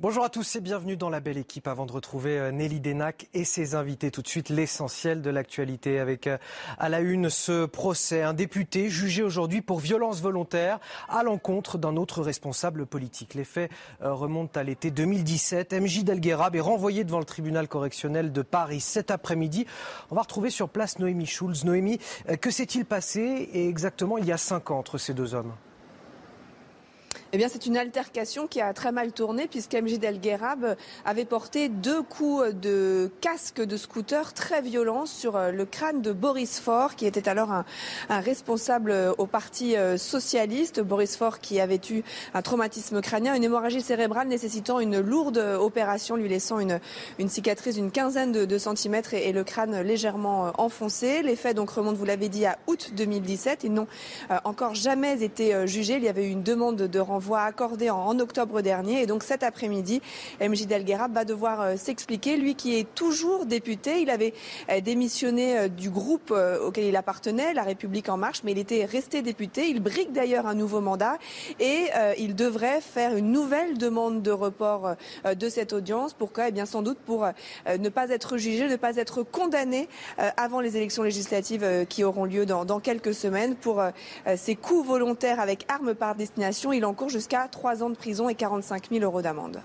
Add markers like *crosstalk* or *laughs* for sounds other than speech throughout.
Bonjour à tous et bienvenue dans la belle équipe. Avant de retrouver euh, Nelly Denac et ses invités, tout de suite l'essentiel de l'actualité avec euh, à la une ce procès. Un député jugé aujourd'hui pour violence volontaire à l'encontre d'un autre responsable politique. Les faits euh, remontent à l'été 2017. MJ Delguerab est renvoyé devant le tribunal correctionnel de Paris cet après-midi. On va retrouver sur place Noémie Schulz. Noémie, que s'est-il passé exactement il y a cinq ans entre ces deux hommes? Eh bien, c'est une altercation qui a très mal tourné puisqu'Amjid El Gherab avait porté deux coups de casque de scooter très violents sur euh, le crâne de Boris Faure, qui était alors un, responsable euh, au Parti euh, socialiste. Boris Faure qui avait eu un traumatisme crânien, une hémorragie cérébrale nécessitant une lourde opération, lui laissant une, cicatrice d'une quinzaine de, centimètres et, le crâne légèrement enfoncé. Les faits donc remontent, vous l'avez dit, à août 2017. Ils n'ont encore jamais été jugés. Il y avait eu une demande de renvoi voix accordée en, octobre dernier. Et donc cet après-midi, MJ Delguera va devoir euh, s'expliquer. Lui qui est toujours député, il avait euh, démissionné euh, du groupe auquel il appartenait, La République en marche, mais il était resté député. Il brique d'ailleurs un nouveau mandat et il devrait faire une nouvelle demande de report de cette audience. Pourquoi? Eh bien sans doute pour ne pas être jugé, ne pas être condamné avant les élections législatives qui auront lieu dans, quelques semaines pour ses coups volontaires avec armes par destination. Il encourt jusqu'à 3 ans de prison et 45 000 euros d'amende.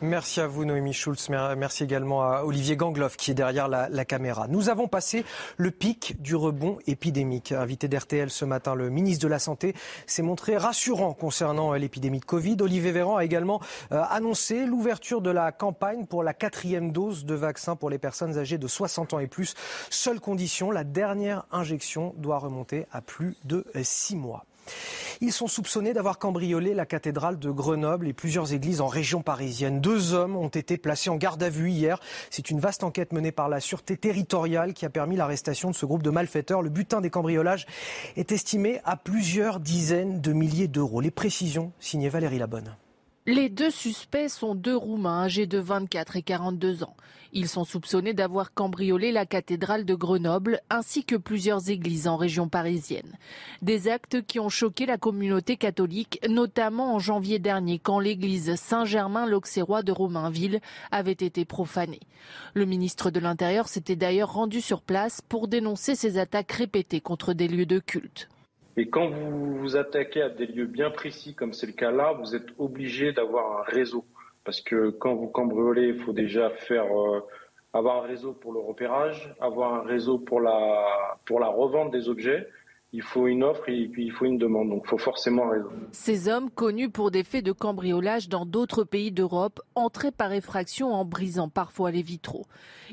Merci à vous, Noémie Schulz. Merci également à Olivier Gangloff qui est derrière la, caméra. Nous avons passé le pic du rebond épidémique. Invité d'RTL ce matin, le ministre de la Santé s'est montré rassurant concernant l'épidémie de Covid. Olivier Véran a également euh, annoncé l'ouverture de la campagne pour la quatrième dose de vaccin pour les personnes âgées de 60 ans et plus. Seule condition, la dernière injection doit remonter à plus de 6 mois. Ils sont soupçonnés d'avoir cambriolé la cathédrale de Grenoble et plusieurs églises en région parisienne. Deux hommes ont été placés en garde à vue hier. C'est une vaste enquête menée par la Sûreté territoriale qui a permis l'arrestation de ce groupe de malfaiteurs. Le butin des cambriolages est estimé à plusieurs dizaines de milliers d'euros. Les précisions signées Valérie Labonne. Les deux suspects sont deux Roumains âgés de 24 et 42 ans. Ils sont soupçonnés d'avoir cambriolé la cathédrale de Grenoble ainsi que plusieurs églises en région parisienne. Des actes qui ont choqué la communauté catholique, notamment en janvier dernier quand l'église Saint-Germain-l'Auxerrois de Romainville avait été profanée. Le ministre de l'Intérieur s'était d'ailleurs rendu sur place pour dénoncer ces attaques répétées contre des lieux de culte. Et quand vous vous attaquez à des lieux bien précis, comme c'est le cas là, vous êtes obligé d'avoir un réseau. Parce que quand vous cambriolez, il faut déjà faire euh, avoir un réseau pour le repérage, avoir un réseau pour la, pour la revente des objets. Il faut une offre et puis il faut une demande. Donc il faut forcément un réseau. Ces hommes, connus pour des faits de cambriolage dans d'autres pays d'Europe, entraient par effraction en brisant parfois les vitraux.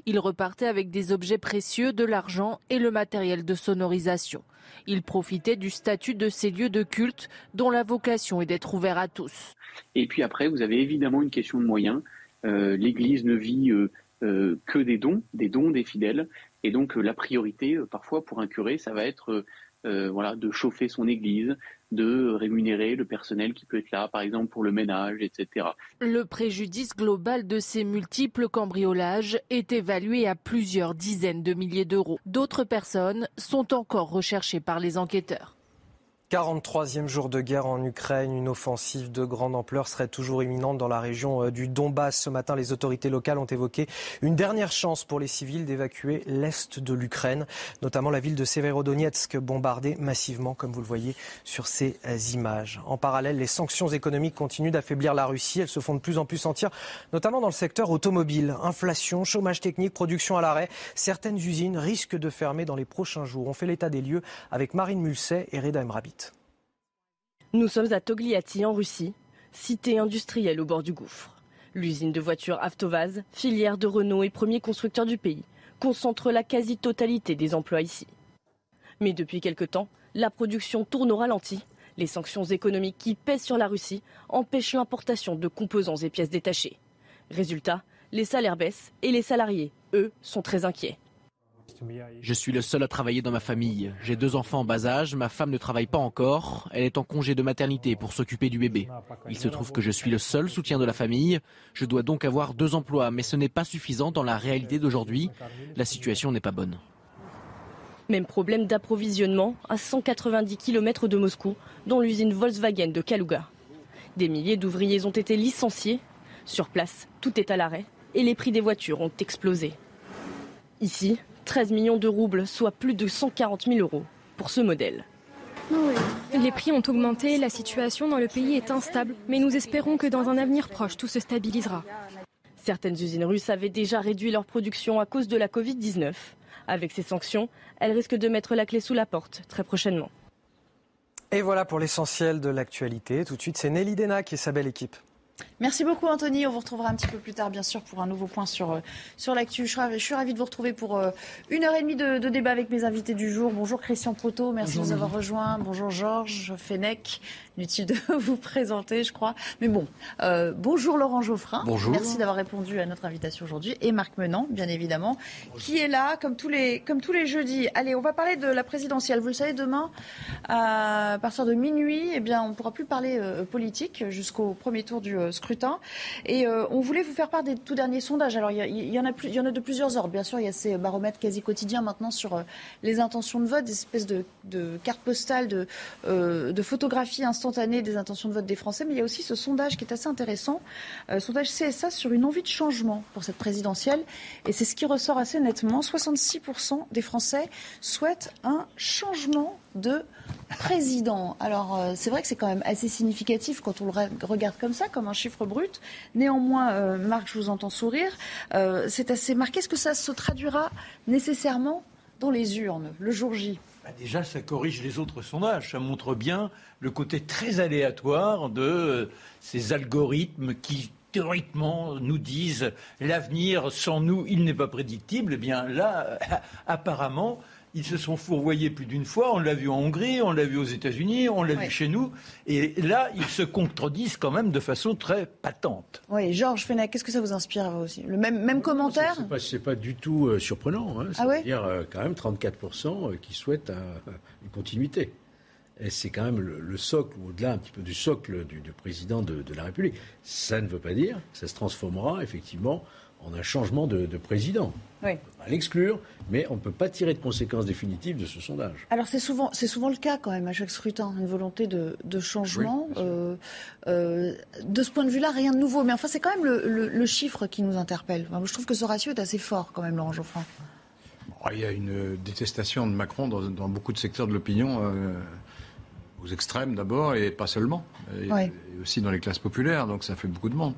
Ils repartaient avec des objets précieux, de l'argent et le matériel de sonorisation. Il profitait du statut de ces lieux de culte dont la vocation est d'être ouvert à tous. Et puis après, vous avez évidemment une question de moyens. Euh, L'Église ne vit euh, euh, que des dons, des dons des fidèles. Et donc la priorité, parfois pour un curé, ça va être voilà, de chauffer son Église, de rémunérer le personnel qui peut être là, par exemple pour le ménage, etc. Le préjudice global de ces multiples cambriolages est évalué à plusieurs dizaines de milliers d'euros. D'autres personnes sont encore recherchées par les enquêteurs. 43e jour de guerre en Ukraine, une offensive de grande ampleur serait toujours imminente dans la région euh, du Donbass. Ce matin, les autorités locales ont évoqué une dernière chance pour les civils d'évacuer l'est de l'Ukraine, notamment la ville de Severodonetsk, bombardée massivement, comme vous le voyez sur ces euh, images. En parallèle, les sanctions économiques continuent d'affaiblir la Russie. Elles se font de plus en plus sentir, notamment dans le secteur automobile. Inflation, chômage technique, production à l'arrêt. Certaines usines risquent de fermer dans les prochains jours. On fait l'état des lieux avec Marine Mulset et Reda Emrabi. Nous sommes à Togliatti en Russie, cité industrielle au bord du gouffre. L'usine de voitures Avtovaz, filière de Renault et premier constructeur du pays, concentre la quasi-totalité des emplois ici. Mais depuis quelque temps, la production tourne au ralenti. Les sanctions économiques qui pèsent sur la Russie empêchent l'importation de composants et pièces détachées. Résultat, les salaires baissent et les salariés, eux, sont très inquiets. Je suis le seul à travailler dans ma famille. J'ai deux enfants en bas âge, ma femme ne travaille pas encore, elle est en congé de maternité pour s'occuper du bébé. Il se trouve que je suis le seul soutien de la famille, je dois donc avoir deux emplois, mais ce n'est pas suffisant dans la réalité d'aujourd'hui. La situation n'est pas bonne. Même problème d'approvisionnement à 190 km de Moscou, dans l'usine Volkswagen de Kaluga. Des milliers d'ouvriers ont été licenciés. Sur place, tout est à l'arrêt et les prix des voitures ont explosé. Ici, 13 millions de roubles, soit plus de 140 000 euros pour ce modèle. Les prix ont augmenté, la situation dans le pays est instable, mais nous espérons que dans un avenir proche, tout se stabilisera. Certaines usines russes avaient déjà réduit leur production à cause de la Covid-19. Avec ces sanctions, elles risquent de mettre la clé sous la porte très prochainement. Et voilà pour l'essentiel de l'actualité. Tout de suite, c'est Nelly Denac et sa belle équipe. Merci beaucoup Anthony. On vous retrouvera un petit peu plus tard, bien sûr, pour un nouveau point sur, euh, sur l'actu. Je, suis ravie de vous retrouver pour euh, une heure et demie de, débat avec mes invités du jour. Bonjour Christian Proto, merci de nous avoir rejoints. Bonjour Georges Fenech. Inutile de *laughs* vous présenter, je crois. Mais bon, euh, bonjour Laurent Geoffrin. Bonjour. Merci d'avoir répondu à notre invitation aujourd'hui. Et Marc Menant, bien évidemment, qui est là comme tous, les, comme tous les jeudis. Allez, on va parler de la présidentielle. Vous le savez, demain, à partir de minuit, eh bien, on ne pourra plus parler euh, politique jusqu'au premier tour du euh, scrutin. Et on voulait vous faire part des tout derniers sondages. Alors, il y, en a de plusieurs ordres. Bien sûr, il y a ces baromètres quasi quotidiens maintenant sur les intentions de vote, des espèces de, cartes postales, de, de photographies instantanées instantanée des intentions de vote des Français, mais il y a aussi ce sondage qui est assez intéressant, euh, sondage CSA sur une envie de changement pour cette présidentielle. Et c'est ce qui ressort assez nettement. 66% des Français souhaitent un changement de président. Alors euh, c'est vrai que c'est quand même assez significatif quand on le regarde comme ça, comme un chiffre brut. Néanmoins, euh, Marc, je vous entends sourire. c'est assez marqué. Est-ce que ça se traduira nécessairement dans les urnes le jour J? Bah, déjà, ça corrige les autres sondages. Ça montre bien le côté très aléatoire de euh, ces algorithmes qui théoriquement nous disent l'avenir sans nous il n'est pas prédictible. Eh bien là, *laughs* apparemment, ils se sont fourvoyés plus d'une fois. On l'a vu en Hongrie, on l'a vu aux États-Unis, on l'a vu chez nous. Et là, ils se contredisent quand même de façon très patente. Oui, Georges Fenech, qu'est-ce que ça vous inspire vous aussi? Le même, même commentaire? C'est pas, pas, du tout euh, surprenant. Hein. Ah C'est-à-dire euh, quand même 34% euh, qui souhaitent une continuité. Et c'est quand même le, socle, ou au-delà un petit peu du socle du, président de, de, la République. Ça ne veut pas dire que ça se transformera effectivement en un changement de, président. Oui. On va l'exclure, mais on ne peut pas tirer de conséquences définitives de ce sondage. Alors c'est souvent, c'est souvent le cas quand même à chaque scrutin, une volonté de, changement. Euh, euh, de ce point de vue-là, rien de nouveau. Mais enfin, c'est quand même le, chiffre qui nous interpelle. je trouve que ce ratio est assez fort quand même, Laurent Geoffrin. Il y a une détestation de Macron dans, beaucoup de secteurs de l'opinion. Euh, aux extrêmes d'abord et pas seulement, et, aussi dans les classes populaires, donc ça fait beaucoup de monde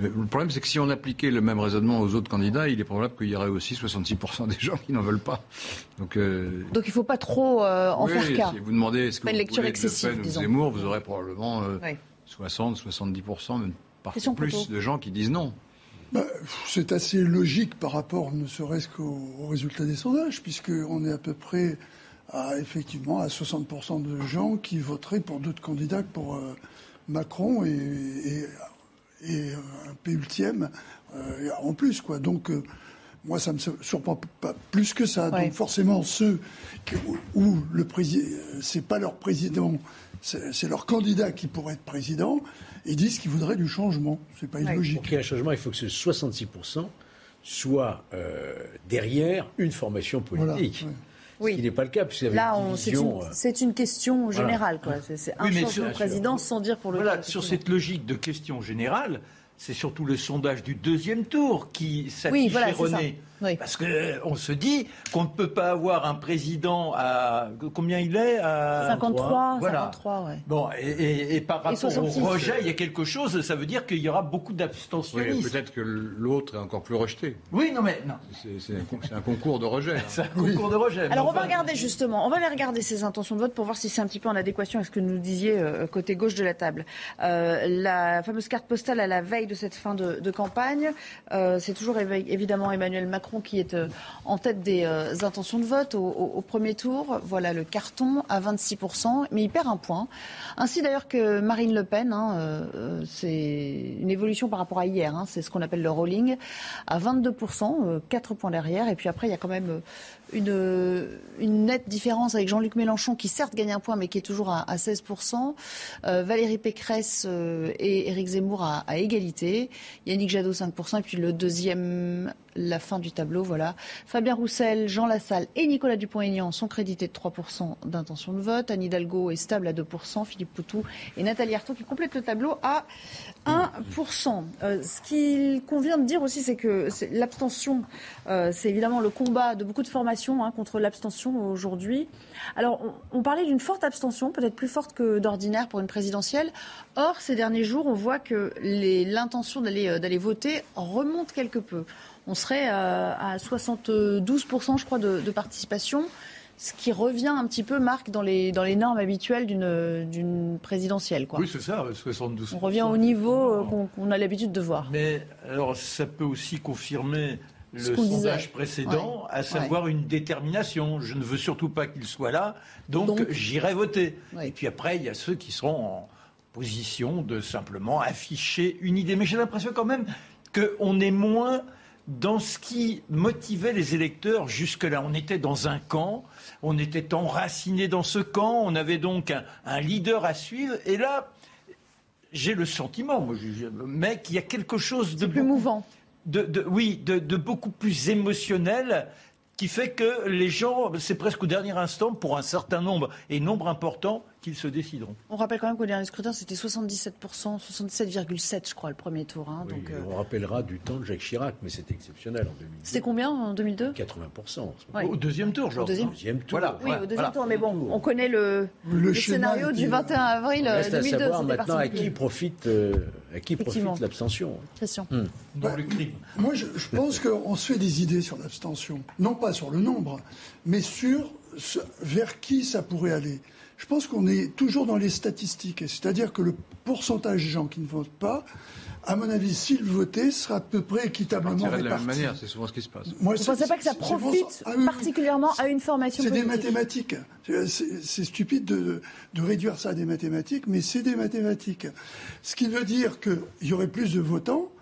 le problème, c'est que si on appliquait le même raisonnement aux autres candidats, il est probable qu'il y aurait aussi 66% des gens qui n'en veulent pas. Donc, euh, Donc il ne faut pas trop euh, en faire cas. Si vous demandez ce que vous lecture voulez excessive, de Zemmour, vous aurez probablement 60, 70%, même parfois plus de gens qui disent non. Bah, c'est assez logique par rapport, ne serait-ce qu'aux résultats des sondages, puisqu'on est à peu près à, effectivement à 60% de gens qui voteraient pour d'autres candidats que pour euh, Macron et, et et un P ultième euh, en plus. Quoi. Donc, euh, moi, ça me surprend pas plus que ça. Donc, forcément, ceux où le président, c'est pas leur président, c'est leur candidat qui pourrait être président, ils disent qu'ils voudraient du changement. C'est pas illogique. Pour qu'il y ait un changement, il faut que ce 66% soit euh, derrière une formation politique. Oui. Ce qui n'est pas le cas, puisque Là, c'est une, question générale. C'est un changement de président sans dire pour le Voilà, sur cette logique de question générale, c'est surtout le sondage du deuxième tour qui s'affiche oui, erroné. Parce qu'on euh, se dit qu'on ne peut pas avoir un président à. Combien il est? À 53, voilà. 53, ouais. Bon, et, par rapport au rejet, il y a quelque chose, ça veut dire qu'il y aura beaucoup d'abstentionnistes. Oui, peut-être que l'autre est encore plus rejeté. Oui, non, mais. Non. C'est un, concours de rejet. Hein. *laughs* c'est un concours de rejet. Alors, on va regarder justement, on va aller regarder ces intentions de vote pour voir si c'est un petit peu en adéquation avec ce que nous disiez euh, côté gauche de la table. Euh, la fameuse carte postale à la veille de cette fin de, de campagne, c'est toujours évidemment Emmanuel Macron qui est euh, en tête des euh, intentions de vote au, premier tour. Voilà le carton à 26%, mais il perd un point. Ainsi d'ailleurs que Marine Le Pen, hein, euh, c'est une évolution par rapport à hier, hein. c'est ce qu'on appelle le rolling, à 22%, 4 points derrière. Et puis après, il y a quand même une, nette différence avec Jean-Luc Mélenchon qui certes gagne un point mais qui est toujours à, 16%. Valérie Pécresse et Éric Zemmour à, égalité. Yannick Jadot 5% et puis le deuxième la fin du tableau. Voilà. Fabien Roussel, Jean Lassalle et Nicolas Dupont-Aignan sont crédités de 3% d'intention de vote. Anne Hidalgo est stable à 2%. Philippe Poutou et Nathalie Arthaud qui complètent le tableau à 1%. Euh, ce qu'il convient de dire aussi, c'est que l'abstention, euh, c'est évidemment le combat de beaucoup de formations hein, contre l'abstention aujourd'hui. Alors, on, on parlait d'une forte abstention, peut-être plus forte que d'ordinaire pour une présidentielle. Or, ces derniers jours, on voit que l'intention d'aller euh, voter remonte quelque peu. On serait à 72%, je crois, de, de participation ce qui revient un petit peu, Marc, dans les, dans les normes habituelles d'une présidentielle. Quoi. Oui, c'est ça, 72%. On revient au niveau euh, qu'on a l'habitude de voir. Mais alors, ça peut aussi confirmer le sondage précédent, à savoir une détermination. Je ne veux surtout pas qu'il soit là, donc, j'irai voter. Et puis après, il y a ceux qui seront en position de simplement afficher une idée. Mais j'ai l'impression quand même qu'on est moins dans ce qui motivait les électeurs jusque-là. On était dans un camp, on était enraciné dans ce camp, on avait donc un, leader à suivre. Et là, j'ai le sentiment, moi, mais qu'il y a quelque chose de plus mouvant. De, oui, de, beaucoup plus émotionnel qui fait que les gens, c'est presque au dernier instant, pour un certain nombre et nombre important, qu'ils se décideront. On rappelle quand même qu'au dernier scrutin, c'était 77%, 77,7% je crois, le premier tour. Hein, donc, euh, On rappellera du temps de Jacques Chirac, mais c'était exceptionnel en 2002. C'était combien en 2002 80%. Au deuxième tour, genre. Au deuxième, tour. Voilà. Oui, au deuxième tour, mais bon, on connaît le, le, scénario du 21 avril 2002. Reste à savoir maintenant à qui profite, euh, à qui profite l'abstention. Question. Hmm. Dans le crime. Moi, je, je pense qu'on se fait des idées sur l'abstention. Non pas sur le nombre, mais sur ce, vers qui ça pourrait aller. Je pense qu'on est toujours dans les statistiques, c'est-à-dire que le pourcentage de gens qui ne votent pas, à mon avis, s'ils votaient, sera à peu près équitablement réparti. de la même manière, c'est souvent ce qui se passe. Moi, Vous ne pensez pas que ça profite ah particulièrement à une formation C'est des mathématiques. C'est stupide de, de, réduire ça à des mathématiques, mais c'est des mathématiques. Ce qui veut dire qu'il y aurait plus de votants,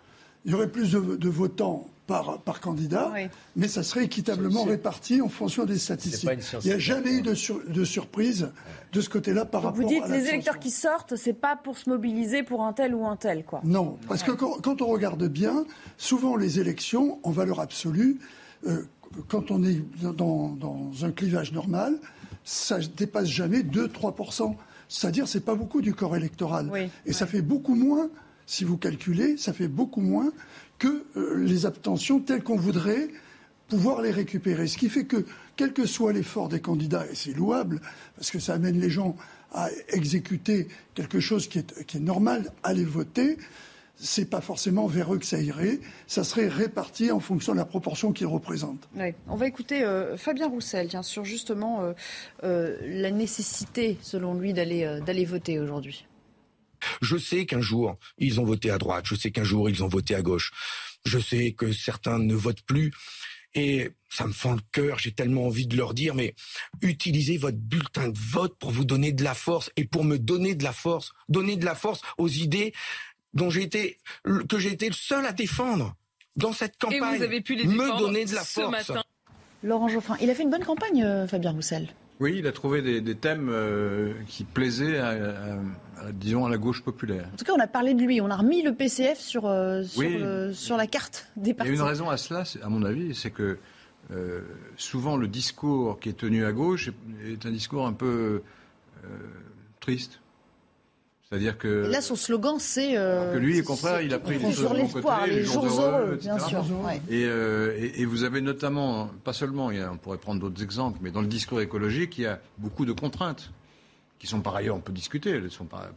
il y aurait plus de votants par, par candidat, mais ça serait équitablement réparti en fonction des statistiques. Il n'y a jamais eu de, de, surprise de ce côté-là par rapport à Vous dites les électeurs qui sortent, c'est pas pour se mobiliser pour un tel ou un tel, quoi. Non, parce que quand, on regarde bien, souvent les élections, en valeur absolue, euh, quand on est dans, dans, un clivage normal, ça dépasse jamais 2-3%. C'est-à-dire, c'est pas beaucoup du corps électoral. Et ça fait beaucoup moins, si vous calculez, ça fait beaucoup moins que euh, les abstentions telles qu'on voudrait pouvoir les récupérer. Ce qui fait que, quel que soit l'effort des candidats, et c'est louable, parce que ça amène les gens à exécuter quelque chose qui est, qui est normal, aller voter, c'est pas forcément vers eux que ça irait. Ça serait réparti en fonction de la proportion qu'ils représentent. On va écouter euh, Fabien Roussel sur justement euh, la nécessité, selon lui, d'aller voter aujourd'hui. Je sais qu'un jour, ils ont voté à droite, je sais qu'un jour, ils ont voté à gauche. Je sais que certains ne votent plus. Et ça me fend le cœur, j'ai tellement envie de leur dire, mais utilisez votre bulletin de vote pour vous donner de la force et pour me donner de la force, donner de la force aux idées dont j'ai été, que j'ai été le seul à défendre dans cette campagne. Et vous avez pu les me donner de la force. Matin. Laurent Geoffrin, il a fait une bonne campagne, euh, Fabien Roussel. Oui, il a trouvé des, thèmes euh, qui plaisaient, à, disons, à la gauche populaire. En tout cas, on a parlé de lui. On a remis le PCF sur, euh, sur, la carte des partis. Il y a une raison à cela, à mon avis, c'est que euh, souvent le discours qui est tenu à gauche est, un discours un peu triste. C'est-à-dire que. là, son slogan, c'est. Euh, que lui, au contraire, il a pris les sur l'espoir, les, jours heureux, bien sûr. Euh, et, et, vous avez notamment, pas seulement, il y a, on pourrait prendre d'autres exemples, mais dans le discours écologique, il y a beaucoup de contraintes qui sont par ailleurs, on peut discuter, elles sont pas.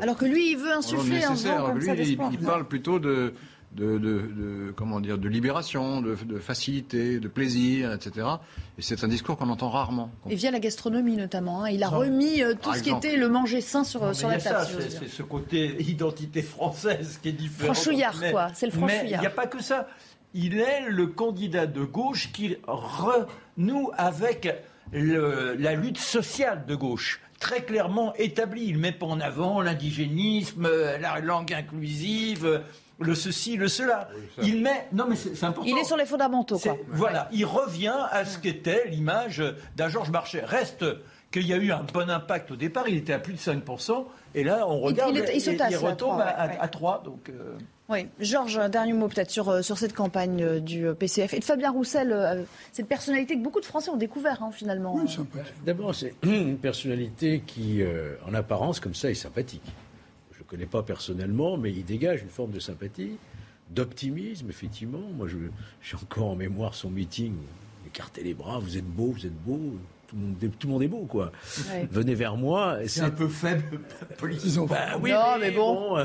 Alors que lui, il veut insuffler un vent comme lui, ça il, il parle plutôt de de, comment dire, de libération, de, facilité, de plaisir, etc. Et c'est un discours qu'on entend rarement. Et via la gastronomie notamment. Hein. Il a remis euh, tout ce qui était le manger sain sur, sur la table. C'est ce côté *laughs* identité française qui est différent. Franchouillard, quoi. C'est le franchouillard. Mais il n'y a pas que ça. Il est le candidat de gauche qui renoue avec la lutte sociale de gauche très clairement établie. Il met pas en avant l'indigénisme, la langue inclusive, le ceci, le cela. il met. Non, mais c'est important. Il est sur les fondamentaux, quoi. Voilà, il revient à ce qu'était l'image d'un Georges Marchais. Reste qu'il y a eu un bon impact au départ. Il était à plus de 5%. Et là, on regarde, il, il, il, retombe à, 3, Donc, euh, Oui, Georges, un dernier mot peut-être sur, euh, sur cette campagne euh, du PCF. Et de Fabien Roussel, cette personnalité que beaucoup de Français ont découvert hein, finalement. Oui, D'abord, c'est une personnalité qui, en apparence, comme ça, est sympathique. Je ne connais pas personnellement, mais il dégage une forme de sympathie, d'optimisme, effectivement. Moi, j'ai encore en mémoire son meeting, écartez les bras, vous êtes beau, vous êtes beau tout le monde, est beau, quoi. Venez vers moi. C'est un peu faible *laughs* politiquement. Bah, oui, non, mais, bon. Euh,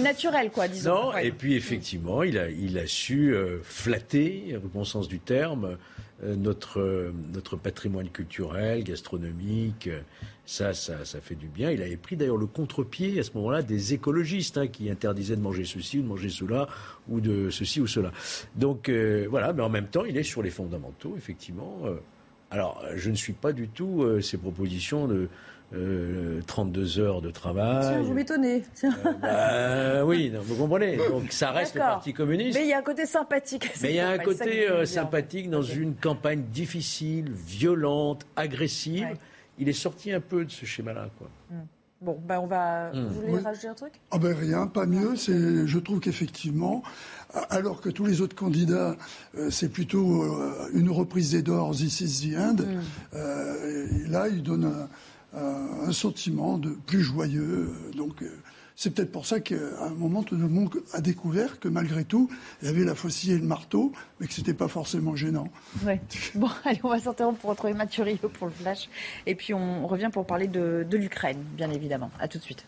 naturel, quoi, disons. Non, et puis effectivement, il a, il a su euh, flatter, au bon sens du terme, euh, notre, notre patrimoine culturel, gastronomique. Ça, ça, ça fait du bien. Il avait pris d'ailleurs le contre-pied à ce moment-là des écologistes hein, qui interdisaient de manger ceci ou de manger cela ou de ceci ou cela. Donc voilà, mais en même temps, il est sur les fondamentaux, effectivement. Alors, je ne suis pas du tout euh, ces propositions de 32 euh, heures de travail. vous m'étonnez. Euh, bah, oui, vous comprenez. Donc, ça reste le Parti communiste. Mais il y a un côté sympathique. *laughs* Mais il y a un côté sympathique dans une campagne difficile, violente, agressive. Il est sorti un peu de ce schéma-là, quoi. Hmm. Bon, ben on va. Hmm. Vous voulez rajouter un truc? Ah ben rien, pas mieux. C'est, je trouve qu'effectivement, alors que tous les autres candidats, euh, c'est plutôt euh, une reprise des Doors, This is the end. Mm. Euh, et là, il donne un, sentiment de plus joyeux. Donc, c'est peut-être pour ça qu'à un moment, tout le monde a découvert que malgré tout, il y avait la faucille et le marteau, mais que c'était pas forcément gênant. Ouais. Bon, *laughs* allez, on va s'interrompre pour retrouver Mathieu pour le flash. Et puis, on revient pour parler de, de l'Ukraine, bien évidemment. À tout de suite.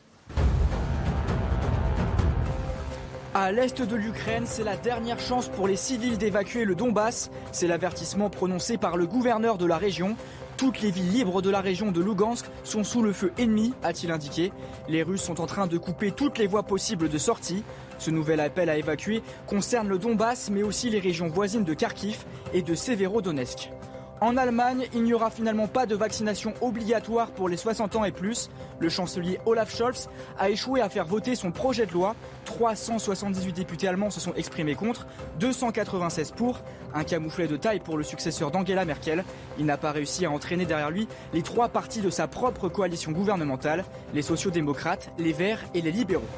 À l'est de l'Ukraine, c'est la dernière chance pour les civils d'évacuer le Donbass. C'est l'avertissement prononcé par le gouverneur de la région. Toutes les villes libres de la région de Lugansk sont sous le feu ennemi, a-t-il indiqué. Les Russes sont en train de couper toutes les voies possibles de sortie. Ce nouvel appel à évacuer concerne le Donbass, mais aussi les régions voisines de Kharkiv et de Severodonetsk. En Allemagne, il n'y aura finalement pas de vaccination obligatoire pour les 60 ans et plus. Le chancelier Olaf Scholz a échoué à faire voter son projet de loi. 378 députés allemands se sont exprimés contre, 296 pour, un camouflet de taille pour le successeur d'Angela Merkel. Il n'a pas réussi à entraîner derrière lui les trois partis de sa propre coalition gouvernementale, les sociaux-démocrates, les Verts et les libéraux.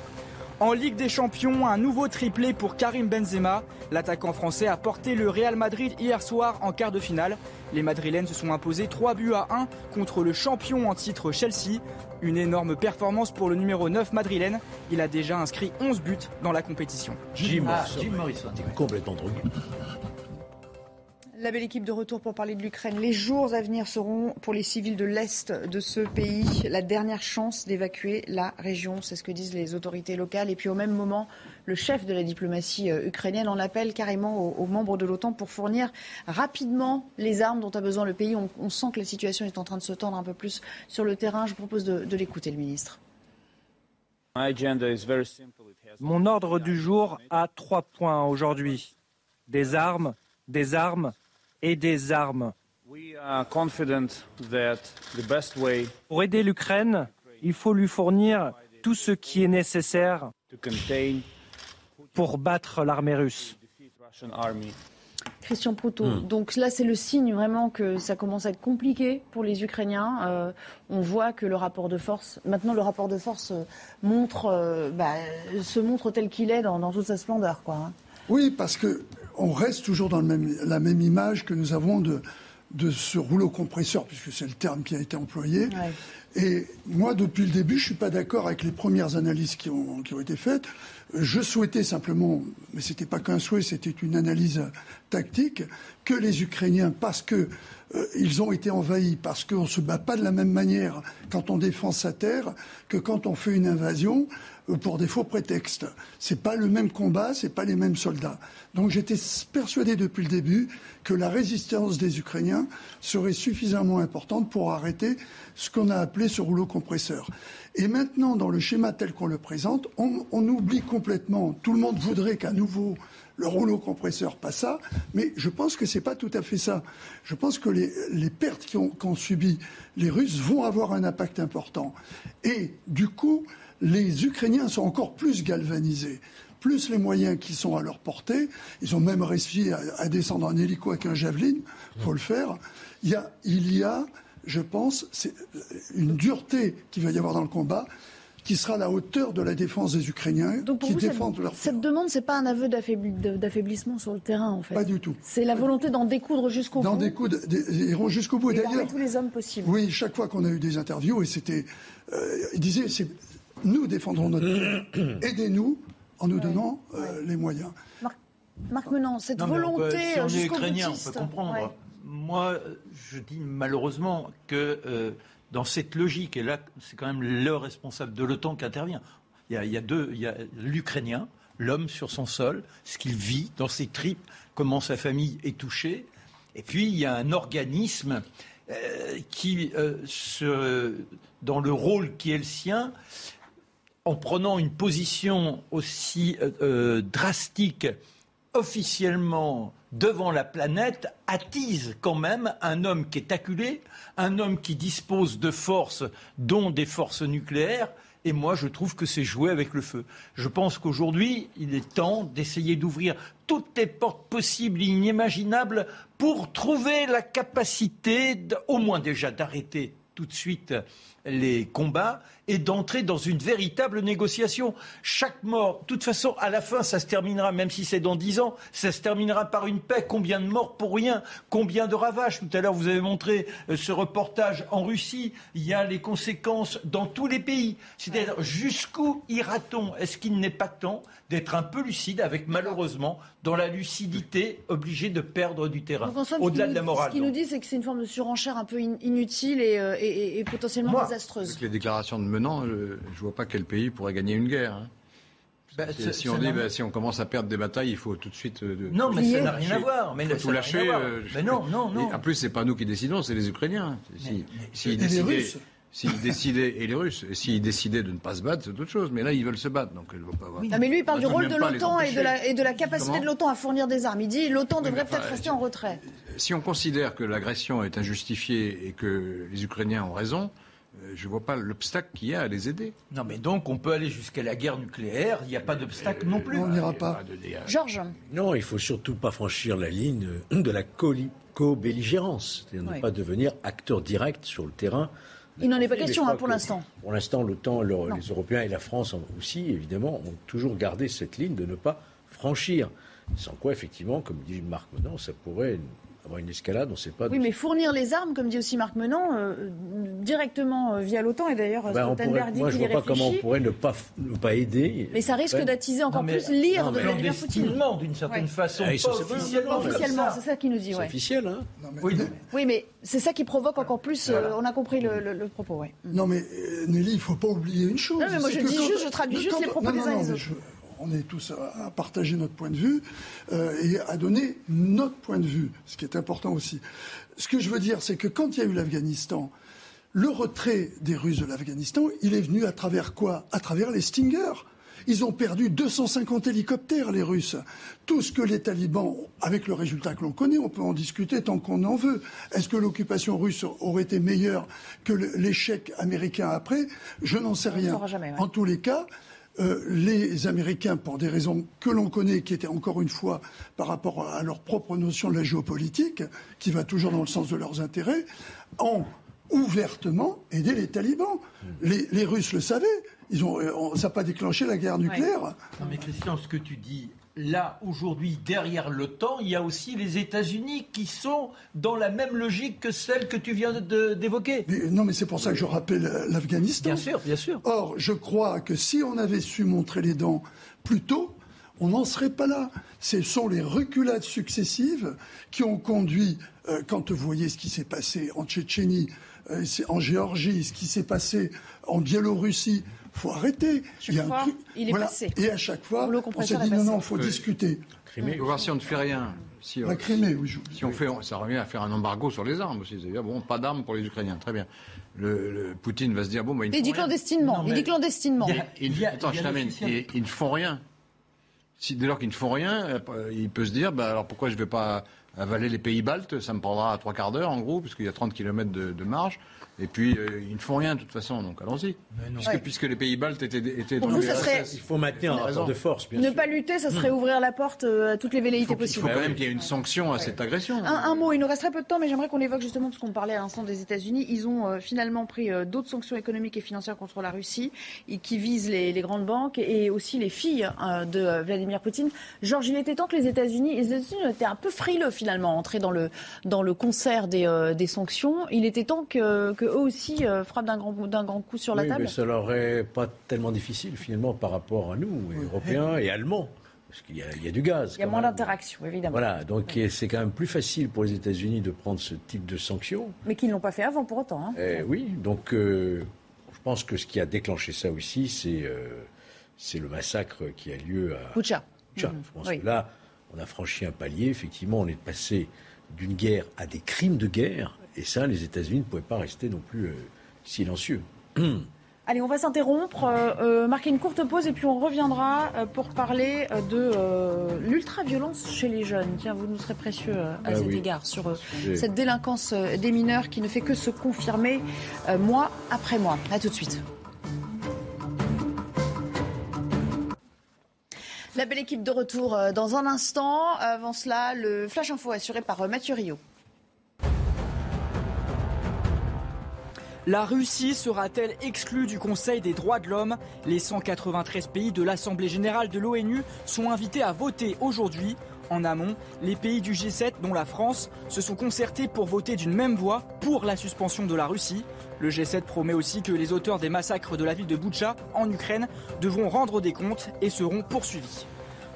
En Ligue des Champions, un nouveau triplé pour Karim Benzema. L'attaquant français a porté le Real Madrid hier soir en quart de finale. Les Madrilènes se sont imposés 3 buts à 1 contre le champion en titre Chelsea. Une énorme performance pour le numéro 9 madrilène. Il a déjà inscrit 11 buts dans la compétition. Jim, Morrison. Complètement drogué. La belle équipe de retour pour parler de l'Ukraine. Les jours à venir seront pour les civils de l'Est de ce pays la dernière chance d'évacuer la région. C'est ce que disent les autorités locales. Et puis au même moment, le chef de la diplomatie euh, ukrainienne en appelle carrément aux, membres de l'OTAN pour fournir rapidement les armes dont a besoin le pays. On, sent que la situation est en train de se tendre un peu plus sur le terrain. Je propose de, de l'écouter, le ministre. Mon ordre du jour a trois points aujourd'hui. Des armes, des armes et des armes. Pour aider l'Ukraine, il faut lui fournir tout ce qui est nécessaire pour battre l'armée russe. Christian Proutot, hmm. donc là c'est le signe vraiment que ça commence à être compliqué pour les Ukrainiens. Euh, on voit que le rapport de force, maintenant le rapport de force euh, montre, euh, bah, se montre tel qu'il est dans, toute sa splendeur. Quoi, hein. Oui, parce que on reste toujours dans la même image que nous avons de, ce rouleau compresseur, puisque c'est le terme qui a été employé. Et moi, depuis le début, je ne suis pas d'accord avec les premières analyses qui ont, été faites. Je souhaitais simplement, mais ce n'était pas qu'un souhait, c'était une analyse tactique, que les Ukrainiens, parce qu'ils euh, ont été envahis, parce qu'on ne se bat pas de la même manière quand on défend sa terre que quand on fait une invasion, euh, pour des faux prétextes. C'est pas le même combat, c'est pas les mêmes soldats. Donc j'étais persuadé depuis le début que la résistance des Ukrainiens serait suffisamment importante pour arrêter ce qu'on a appelé ce rouleau compresseur. Et maintenant, dans le schéma tel qu'on le présente, on, oublie complètement. Tout le monde voudrait qu'à nouveau le rouleau compresseur passe ça, mais je pense que c'est pas tout à fait ça. Je pense que les, pertes qu'ont subies les Russes vont avoir un impact important. Et du coup, les Ukrainiens sont encore plus galvanisés, plus les moyens qui sont à leur portée. Ils ont même réussi à, descendre en hélico avec un javelin, faut le faire. Il y a, il y a je pense, une dureté qu'il va y avoir dans le combat qui sera à la hauteur de la défense des Ukrainiens Donc pour qui vous, défendent cette, leur cette demande, c'est pas un aveu d'affaiblissement sur le terrain, en fait. Pas du tout. C'est la volonté d'en découdre jusqu'au D'en bout. découdre, ils iront jusqu'au bout. Et d'ailleurs, tous les hommes possibles. oui, chaque fois qu'on a eu des interviews, et c'était, euh, ils disaient, c'est, nous défendrons notre terre, *clears throat* aidez-nous en nous donnant euh, les moyens. Marc, Marc Menant, cette Non, mais on peut- volonté si on est jusqu'au ukrainien, on boutiste. peut comprendre. Ouais. Moi, je dis malheureusement que euh, dans cette logique, et là, c'est quand même le responsable de l'OTAN qui intervient. Il y a, deux, il y a l'Ukrainien, l'homme sur son sol, ce qu'il vit dans ses tripes, comment sa famille est touchée, et puis il y a un organisme euh, qui, euh, dans le rôle qui est le sien, en prenant une position aussi euh, drastique officiellement devant la planète, attise quand même un homme qui est acculé, un homme qui dispose de forces, dont des forces nucléaires. Et moi, je trouve que c'est jouer avec le feu. Je pense qu'aujourd'hui, il est temps d'essayer d'ouvrir toutes les portes possibles inimaginables pour trouver la capacité, au moins déjà d'arrêter tout de suite les combats et d'entrer dans une véritable négociation. Chaque mort, de toute façon, à la fin, ça se terminera, même si c'est dans dix ans, ça se terminera par une paix. Combien de morts pour rien? Combien de ravages? Tout à l'heure, vous avez montré euh, ce reportage en Russie. Il y a les conséquences dans tous les pays. C'est-à-dire, jusqu'où ira-t-on? Est-ce qu'il n'est pas temps d'être un peu lucide avec, malheureusement, dans la lucidité, obligé de perdre du terrain, au-delà de la morale. Ce qu'il nous dit, c'est que c'est une forme de surenchère un peu in- inutile et, euh, et- et- et potentiellement désastreuse. Avec les déclarations de Menant, je ne vois pas quel pays pourrait gagner une guerre. hein. Bah, si, si on dit, bah, si on commence à perdre des batailles, il faut tout de suite. euh, de- Non, mais ça n'a rien à voir. Mais Il faut ça tout n'a lâcher. rien à voir. euh, Mais non, non, non. Et en plus, c'est pas nous qui décidons, c'est les Ukrainiens. Si- s'ils Et les décidaient- Russes. S'ils décidaient, et les Russes, et s'ils décidaient de ne pas se battre, c'est autre chose. Mais là, ils veulent se battre, donc ils ne vont pas avoir. Non, mais lui, il parle du rôle de les l'OTAN et de, la, et de la capacité Comment de l'OTAN à fournir des armes. Il dit l'OTAN Oui, mais devrait enfin, peut-être rester en retrait. Si on considère que l'agression est injustifiée et que les Ukrainiens ont raison, euh, je ne vois pas l'obstacle qu'il y a à les aider. Non, mais donc on peut aller jusqu'à la guerre nucléaire. Il n'y a pas d'obstacle non plus. On n'ira pas. Georges Non, il faut surtout pas franchir la ligne de la co-belligérance, c'est-à-dire Ouais. ne pas devenir acteur direct sur le terrain. Il n'en est pas question hein, pour que l'instant. Pour l'instant, l'OTAN, le- les Européens et la France aussi, évidemment, ont toujours gardé cette ligne de ne pas franchir. Sans quoi, effectivement, comme dit Marc Menon, ça pourrait avoir une escalade, on ne sait pas. Oui, mais fournir les armes, comme dit aussi Marc Menant, euh, directement euh, via l'OTAN, et d'ailleurs Ben, Stoltenberg dit moi, je ne vois pas comment on pourrait ne pas, ne pas aider. Mais ça risque d'attiser encore Non, mais- plus l'ire de Vladimir Poutine. D'une certaine Ouais. façon. Ah, pas c'est officiellement. c'est ça qu'il nous dit. C'est Ouais. officiel, hein Non, mais, Oui. Oui, mais c'est ça qui provoque encore plus. euh, on a compris le, le- le propos, ouais. non, mais euh, Nelly, il ne faut pas oublier une chose. Non, mais moi, c'est je dis juste, je traduis juste les propos des uns et non, des mais autres. On est tous à, partager notre point de vue euh, et à donner notre point de vue, ce qui est important aussi. Ce que je veux dire, c'est que quand il y a eu l'Afghanistan, le retrait des Russes de l'Afghanistan, il est venu à travers quoi? À travers les Stingers. Ils ont perdu 250 hélicoptères, les Russes. Tout ce que les talibans, avec le résultat que l'on connaît, on peut en discuter tant qu'on en veut. Est-ce que l'occupation russe aurait été meilleure que l'échec américain après? Je n'en sais rien. jamais, ouais. En tous les cas, euh, les Américains, pour des raisons que l'on connaît, qui étaient encore une fois par rapport à leur propre notion de la géopolitique, qui va toujours dans le sens de leurs intérêts, ont ouvertement aidé les talibans. Les, les Russes le savaient. Ils ont, euh, ça n'a pas déclenché la guerre nucléaire. Non, mais Christian, ce que tu dis, là, aujourd'hui, derrière l'OTAN, il y a aussi les États-Unis qui sont dans la même logique que celle que tu viens d'évoquer. Non, mais c'est pour ça que je rappelle euh, l'Afghanistan. Bien sûr, bien sûr. Or, je crois que si on avait su montrer les dents plus tôt, on n'en serait pas là. Ce sont les reculades successives qui ont conduit, euh, quand vous voyez ce qui s'est passé en Tchétchénie, euh, en Géorgie, ce qui s'est passé en Biélorussie, faut arrêter. Chaque Il y a un fois, il est voilà. passé. Et à chaque fois, on s'est dit non, non, il faut Oui. discuter. Crimée. Il voir si on ne fait rien. Si, on- La Crimée, oui. Si on fait, ça revient à faire un embargo sur les armes aussi. C'est-à-dire, bon, pas d'armes pour les Ukrainiens, très bien. Le, le- Poutine va se dire, bon, bah, ils Il dit clandestinement. Non, Il mais- dit clandestinement. Il il attends, il je t'amène. Ils, ils ne font rien. Si, dès lors qu'ils ne font rien, euh, il peut se dire, bah, alors pourquoi je ne vais pas avaler les pays baltes, ça me prendra trois quarts d'heure en gros, puisqu'il y a 30 km de marge. Et puis, euh, ils ne font rien de toute façon, donc allons-y. Puisque, les pays baltes étaient, étaient dans vous, serait... Il faut maintenir un rapport de force, bien Ne pas lutter, ça serait hmm. ouvrir la porte euh, à toutes les velléités possibles. Il faut quand même qu'il y ait une sanction à cette agression. Un, mot, il nous resterait peu de temps, mais j'aimerais qu'on évoque justement, parce qu'on parlait à l'instant des États-Unis, ils ont euh, finalement pris d'autres sanctions économiques et financières contre la Russie, et qui visent les, grandes banques et aussi les filles de Vladimir Poutine. Georges, il était temps que les États-Unis, les États-Unis étaient un peu frileux finalement, entrés dans le, dans le concert des, des sanctions. Il était temps que, que eux aussi frappe d'un grand, d'un grand coup sur la table mais ça leur est pas tellement difficile finalement par rapport à nous, Européens et Allemands. Parce qu'il y, a, du gaz. Il y a moins d'interaction, évidemment. Voilà, donc c'est quand même plus facile pour les États-Unis de prendre ce type de sanctions. Mais qu'ils ne l'ont pas fait avant pour autant. Hein. Eh oui, donc euh, je pense que ce qui a déclenché ça aussi, c'est euh, c'est le massacre qui a lieu à Boucha. Je pense que là, on a franchi un palier. Effectivement, on est passé d'une guerre à des crimes de guerre. Et ça, les États-Unis ne pouvaient pas rester non plus euh, silencieux. *clears throat* Allez, on va s'interrompre, euh, euh, marquer une courte pause et puis on reviendra euh, pour parler de l'ultra-violence chez les jeunes. Tiens, vous nous serez précieux à ah cet égard sur cette délinquance des mineurs qui ne fait que se confirmer mois après mois. A tout de suite. La belle équipe de retour dans un instant. Avant cela, le Flash Info assuré par Mathieu Rio. La Russie sera-t-elle exclue du Conseil des droits de l'homme? Les 193 pays de l'Assemblée générale de l'ONU sont invités à voter aujourd'hui. En amont, les pays du G7, dont la France, se sont concertés pour voter d'une même voix pour la suspension de la Russie. Le G7 promet aussi que les auteurs des massacres de la ville de Boutcha, en Ukraine, devront rendre des comptes et seront poursuivis.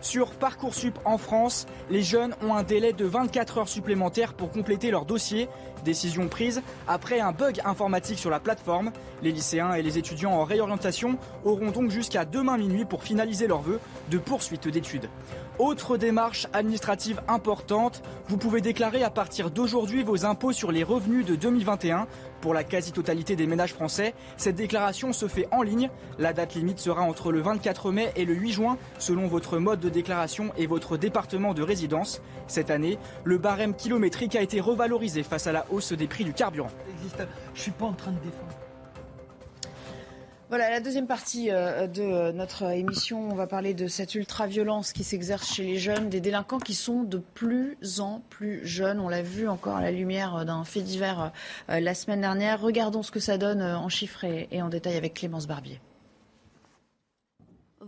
Sur Parcoursup en France, les jeunes ont un délai de 24 heures supplémentaires pour compléter leur dossier. Décision prise après un bug informatique sur la plateforme. Les lycéens et les étudiants en réorientation auront donc jusqu'à demain minuit pour finaliser leur vœu de poursuite d'études. Autre démarche administrative importante, vous pouvez déclarer à partir d'aujourd'hui vos impôts sur les revenus de 2021. Pour la quasi-totalité des ménages français, cette déclaration se fait en ligne. La date limite sera entre le 24 mai et le 8 juin, selon votre mode de déclaration et votre département de résidence. Cette année, le barème kilométrique a été revalorisé face à la hausse des prix du carburant. Je suis pas en train de défendre. Voilà, la deuxième partie euh, de notre émission, on va parler de cette ultra-violence qui s'exerce chez les jeunes, des délinquants qui sont de plus en plus jeunes. On l'a vu encore à la lumière d'un fait divers euh, la semaine dernière. Regardons ce que ça donne euh, en chiffres et en détail avec Clémence Barbier.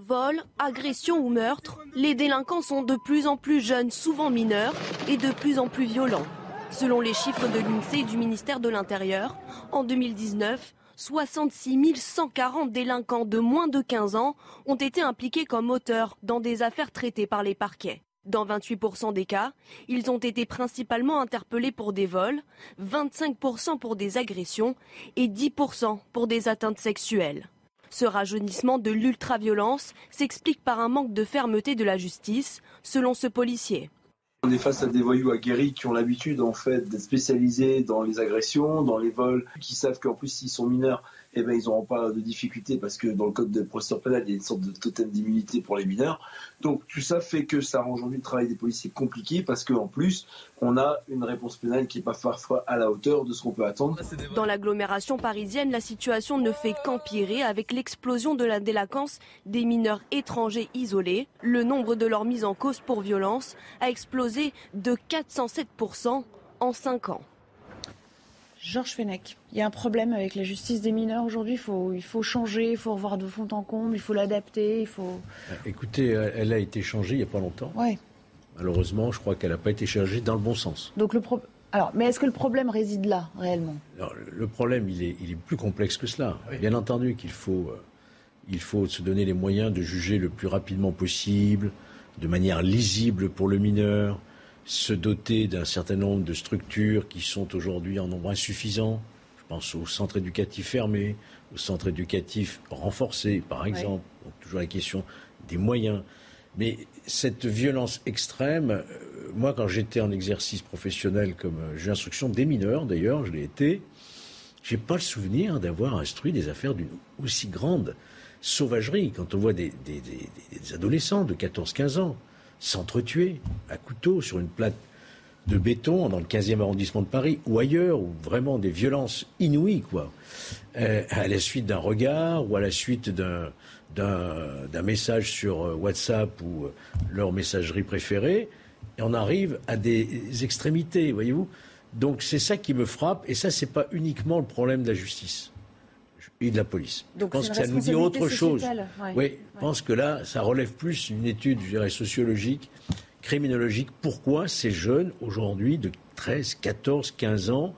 Vol, agression ou meurtre, les délinquants sont de plus en plus jeunes, souvent mineurs, et de plus en plus violents. Selon les chiffres de l'INSEE du ministère de l'Intérieur, en 2019, 66 140 délinquants de moins de 15 ans ont été impliqués comme auteurs dans des affaires traitées par les parquets. Dans 28% des cas, ils ont été principalement interpellés pour des vols, 25% pour des agressions et 10% pour des atteintes sexuelles. Ce rajeunissement de l'ultraviolence s'explique par un manque de fermeté de la justice, selon ce policier. On est face à des voyous aguerris qui ont l'habitude en fait d'être spécialisés dans les agressions, dans les vols, qui savent qu'en plus s'ils sont mineurs, eh ben, ils n'auront pas de difficultés parce que dans le code de procédure pénale, il y a une sorte de totem d'immunité pour les mineurs. Donc tout ça fait que ça rend aujourd'hui le travail des policiers compliqué parce qu'en plus, on a une réponse pénale qui n'est pas parfois à la hauteur de ce qu'on peut attendre. Dans l'agglomération parisienne, la situation ne fait qu'empirer avec l'explosion de la délinquance des mineurs étrangers isolés. Le nombre de leurs mises en cause pour violence a explosé de 407% en 5 ans. Georges Fenech, il y a un problème avec la justice des mineurs aujourd'hui. Il faut, il faut changer, il faut revoir de fond en comble, il faut l'adapter. Il faut... Euh, écoutez, elle a été changée il n'y a pas longtemps. Ouais. Malheureusement, je crois qu'elle n'a pas été changée dans le bon sens. Donc le Alors, mais est-ce que le problème réside là, réellement? Le problème, il est, il est, plus complexe que cela. Bien entendu qu'il faut, euh, il faut se donner les moyens de juger le plus rapidement possible, de manière lisible pour le mineur, se doter d'un certain nombre de structures qui sont aujourd'hui en nombre insuffisant. Je pense aux centres éducatifs fermés, aux centres éducatifs renforcés, par exemple. Donc, toujours la question des moyens. Mais cette violence extrême, euh, moi, quand j'étais en exercice professionnel comme euh, juge d'instruction des mineurs, d'ailleurs, je l'ai été, j'ai pas le souvenir d'avoir instruit des affaires d'une aussi grande sauvagerie. Quand on voit des, des adolescents de 14-15 ans s'entretuer à couteau sur une plate de béton dans le 15e arrondissement de Paris ou ailleurs, ou vraiment des violences inouïes, quoi, euh, à la suite d'un regard ou à la suite d'un d'un message sur euh, WhatsApp ou euh, leur messagerie préférée, et on arrive à des extrémités, voyez-vous. Donc c'est ça qui me frappe, et ça c'est pas uniquement le problème de la justice et de la police. Donc, je pense que ça nous dit autre chose. Oui, je pense que là, ça relève plus d'une étude, je dirais, sociologique, criminologique. Pourquoi ces jeunes, aujourd'hui, de 13, 14, 15 ans,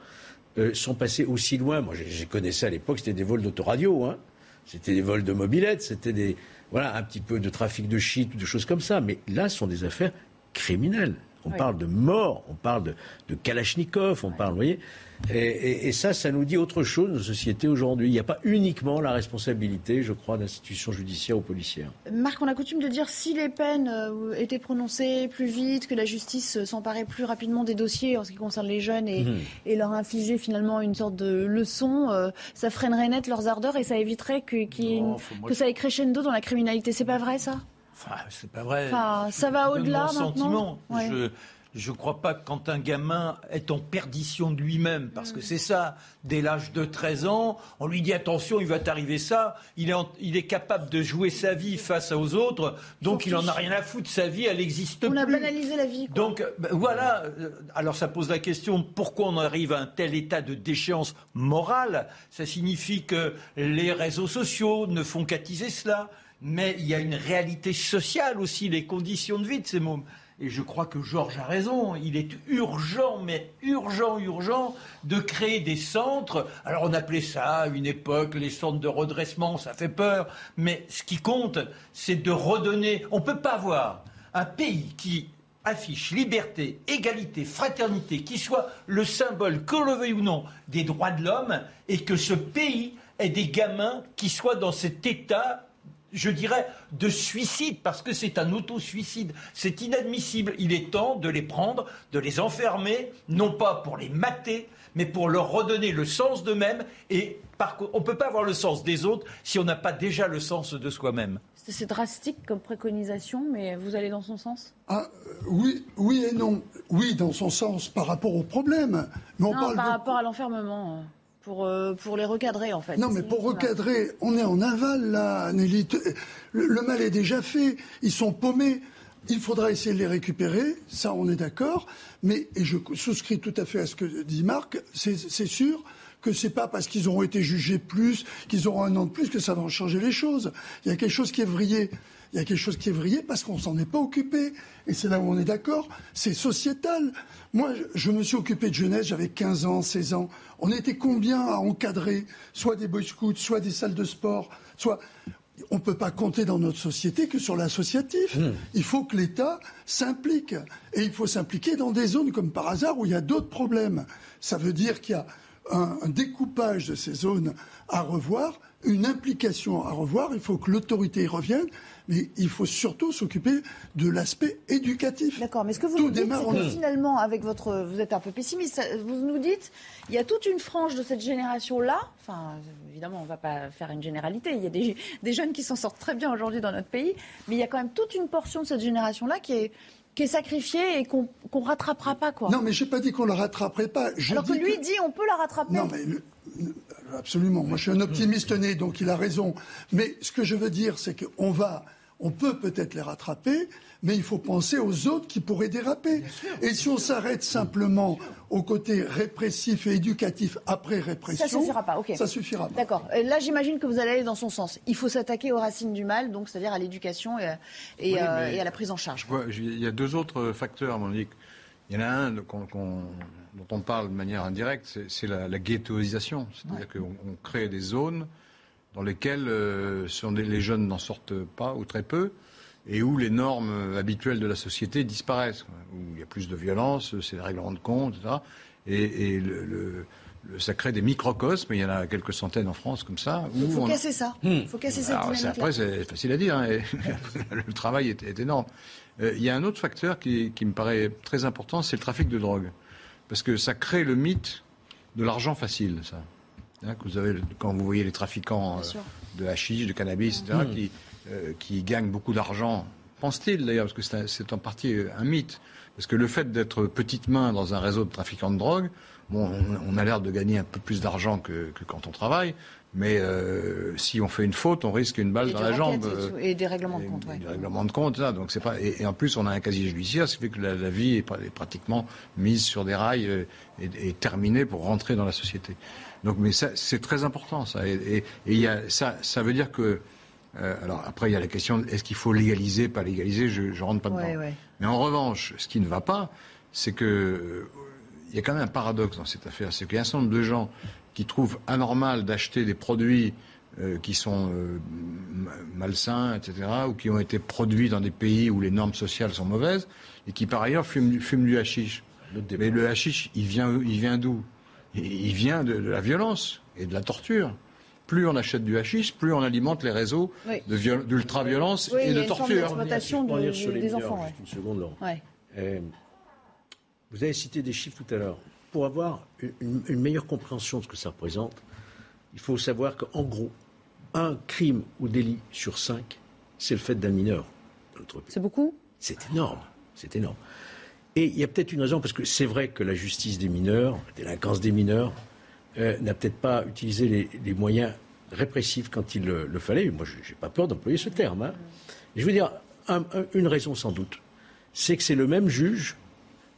euh, sont passés aussi loin? Moi, j'ai connaissais à l'époque, c'était des vols d'autoradio, hein. c'était des vols de mobilettes, c'était des, voilà, un petit peu de trafic de shit, de choses comme ça. Mais là, ce sont des affaires criminelles. On parle de mort, on parle de, de Kalachnikov, on parle, vous voyez. Et, ça, ça nous dit autre chose, nos sociétés aujourd'hui. Il n'y a pas uniquement la responsabilité, je crois, d'institutions judiciaires ou policières. Marc, on a coutume de dire si les peines euh, étaient prononcées plus vite, que la justice s'emparait plus rapidement des dossiers en ce qui concerne les jeunes et, mhm. leur infliger finalement une sorte de leçon, euh, ça freinerait net leurs ardeurs et ça éviterait que, que ça ait crescendo dans la criminalité. C'est pas vrai, ça? Enfin, c'est pas vrai. ça va au-delà maintenant. Je ne crois pas que quand un gamin est en perdition de lui-même, parce que mm. c'est ça, dès l'âge de 13 ans, on lui dit attention, il va t'arriver ça, il est, il est capable de jouer sa vie face aux autres, donc il n'en a rien à foutre, sa vie, elle n'existe plus. On a banalisé la vie. Donc ben, voilà, euh, alors ça pose la question, pourquoi on arrive à un tel état de déchéance morale? Ça signifie que les réseaux sociaux ne font qu'attiser cela mais il y a une réalité sociale aussi, les conditions de vie de ces mômes. Et je crois que Georges a raison. Il est urgent, mais urgent, urgent, de créer des centres. Alors on appelait ça à une époque les centres de redressement, ça fait peur. Mais ce qui compte, c'est de redonner. On ne peut pas avoir un pays qui affiche liberté, égalité, fraternité, qui soit le symbole, que le veuille ou non, des droits de l'homme, et que ce pays ait des gamins qui soient dans cet état je dirais, de suicide, parce que c'est un auto-suicide. C'est inadmissible. Il est temps de les prendre, de les enfermer, non pas pour les mater, mais pour leur redonner le sens d'eux-mêmes. Et on ne peut pas avoir le sens des autres si on n'a pas déjà le sens de soi-même. C'est drastique comme préconisation, mais vous allez dans son sens? Ah, euh, oui, oui et non. Oui, dans son sens par rapport au problème. Mais on non, par rapport à l'enfermement pour, euh, pour les recadrer, en fait. Non, mais pour recadrer, on est en aval, là, Nelly. Le, mal est déjà fait. Ils sont paumés. Il faudra essayer de les récupérer, ça on est d'accord, mais, et je souscris tout à fait à ce que dit Marc, c'est sûr que c'est pas parce qu'ils auront été jugés plus, qu'ils auront un an de plus, que ça va changer les choses. Il y a quelque chose qui est vrillé. Il y a quelque chose qui est vrillé parce qu'on s'en est pas occupé. Et c'est là où on est d'accord. C'est sociétal. Moi, je me suis occupé de jeunesse, j'avais 15 ans, 16 ans. On était combien à encadrer soit des boy scouts, soit des salles de sport, soit on ne peut pas compter dans notre société que sur l'associatif. Hmm. Il faut que l'État s'implique. Et il faut s'impliquer dans des zones comme par hasard où il y a d'autres problèmes. Ça veut dire qu'il y a un, découpage de ces zones à revoir, une implication à revoir. Il faut que l'autorité y revienne mais il faut surtout s'occuper de l'aspect éducatif. D'accord, mais ce que vous nous dites, c'est que finalement, avec votre, vous êtes un peu pessimiste. Vous nous dites, il y a toute une frange de cette génération-là. Enfin, évidemment, on ne va pas faire une généralité. Il y a des, des jeunes qui s'en sortent très bien aujourd'hui dans notre pays, mais il y a quand même toute une portion de cette génération-là qui est qui est sacrifiée et qu'on ne rattrapera pas. Quoi. Non, mais je n'ai pas dit qu'on ne la rattraperait pas. Alors que lui dit on peut la rattraper. Non, mais absolument. Moi, je suis un optimiste né, donc il a raison. Mais ce que je veux dire, c'est qu'on va on peut peut-être les rattraper, mais il faut penser aux autres qui pourraient déraper. et si on s'arrête simplement au côté répressif et éducatif après répression, ça suffira pas. Ça suffira pas. D'accord. Là, j'imagine que vous allez aller dans son sens. Il faut s'attaquer aux racines du mal, donc c'est-à-dire à, l'éducation et, euh, à la prise en charge. il y a deux autres facteurs, Monique. Il y en a un dont on parle de manière indirecte, c'est la, la, ghettoisation. C'est-à-dire qu'on crée des zones dans lesquels euh, les jeunes n'en sortent pas ou très peu, et où les normes habituelles de la société disparaissent, où il y a plus de violence, c'est les règlements de compte, etc. Et, le, ça crée des microcosmes, il y en a quelques centaines en France comme ça. Il faut casser ça. Il faut casser cette dynamique Après, c'est facile à dire, hein, *laughs* le travail est, énorme. Euh, il y a un autre facteur qui, qui me paraît très important, c'est le trafic de drogue. Parce que ça crée le mythe de l'argent facile, ça. Hein, vous avez, quand vous voyez les trafiquants euh, de hashish, de cannabis, etc., hmm. qui, euh, qui gagnent beaucoup d'argent pense-t-il d'ailleurs, parce que c'est en partie un mythe. Parce que le fait d'être petite main dans un réseau de trafiquants de drogue, bon, on, a l'air de gagner un peu plus d'argent que, quand on travaille. Mais euh, si on fait une faute, on risque une balle dans la jambe. Et, des règlements de compte, oui. Des règlements de compte, ça. Donc c'est pas. Et, en plus, on a un casier judiciaire, ce qui fait que la, vie est, pratiquement mise sur des rails euh, et, terminée pour rentrer dans la société. Donc, mais ça, c'est très important, ça. Et, il y a, ça, ça veut dire que. Euh, alors après, il y a la question est-ce qu'il faut légaliser, pas légaliser Je, ne rentre pas dedans. Mais en revanche, ce qui ne va pas, c'est que il y a quand même un paradoxe dans cette affaire, c'est qu'il y a un certain nombre de gens qui trouvent anormal d'acheter des produits euh, qui sont euh, malsains, etc., ou qui ont été produits dans des pays où les normes sociales sont mauvaises, et qui par ailleurs fument, du hashish. Mais le hashish, il vient, il vient d'où? Il vient de, la violence et de la torture. Plus on achète du hashish, plus on alimente les réseaux d'ultra-violence et de torture. des enfants. Une seconde, euh, vous avez cité des chiffres tout à l'heure pour avoir une, meilleure compréhension de ce que ça représente, il faut savoir qu'en gros, un crime ou délit sur cinq, c'est le fait d'un mineur. C'est beaucoup? C'est énorme. C'est énorme. Et il y a peut-être une raison, parce que c'est vrai que la justice des mineurs, la délinquance des mineurs, euh, n'a peut-être pas utilisé les, moyens répressifs quand il le, fallait. Moi, je n'ai pas peur d'employer ce terme. Hein. je veux dire, une raison sans doute, c'est que c'est le même juge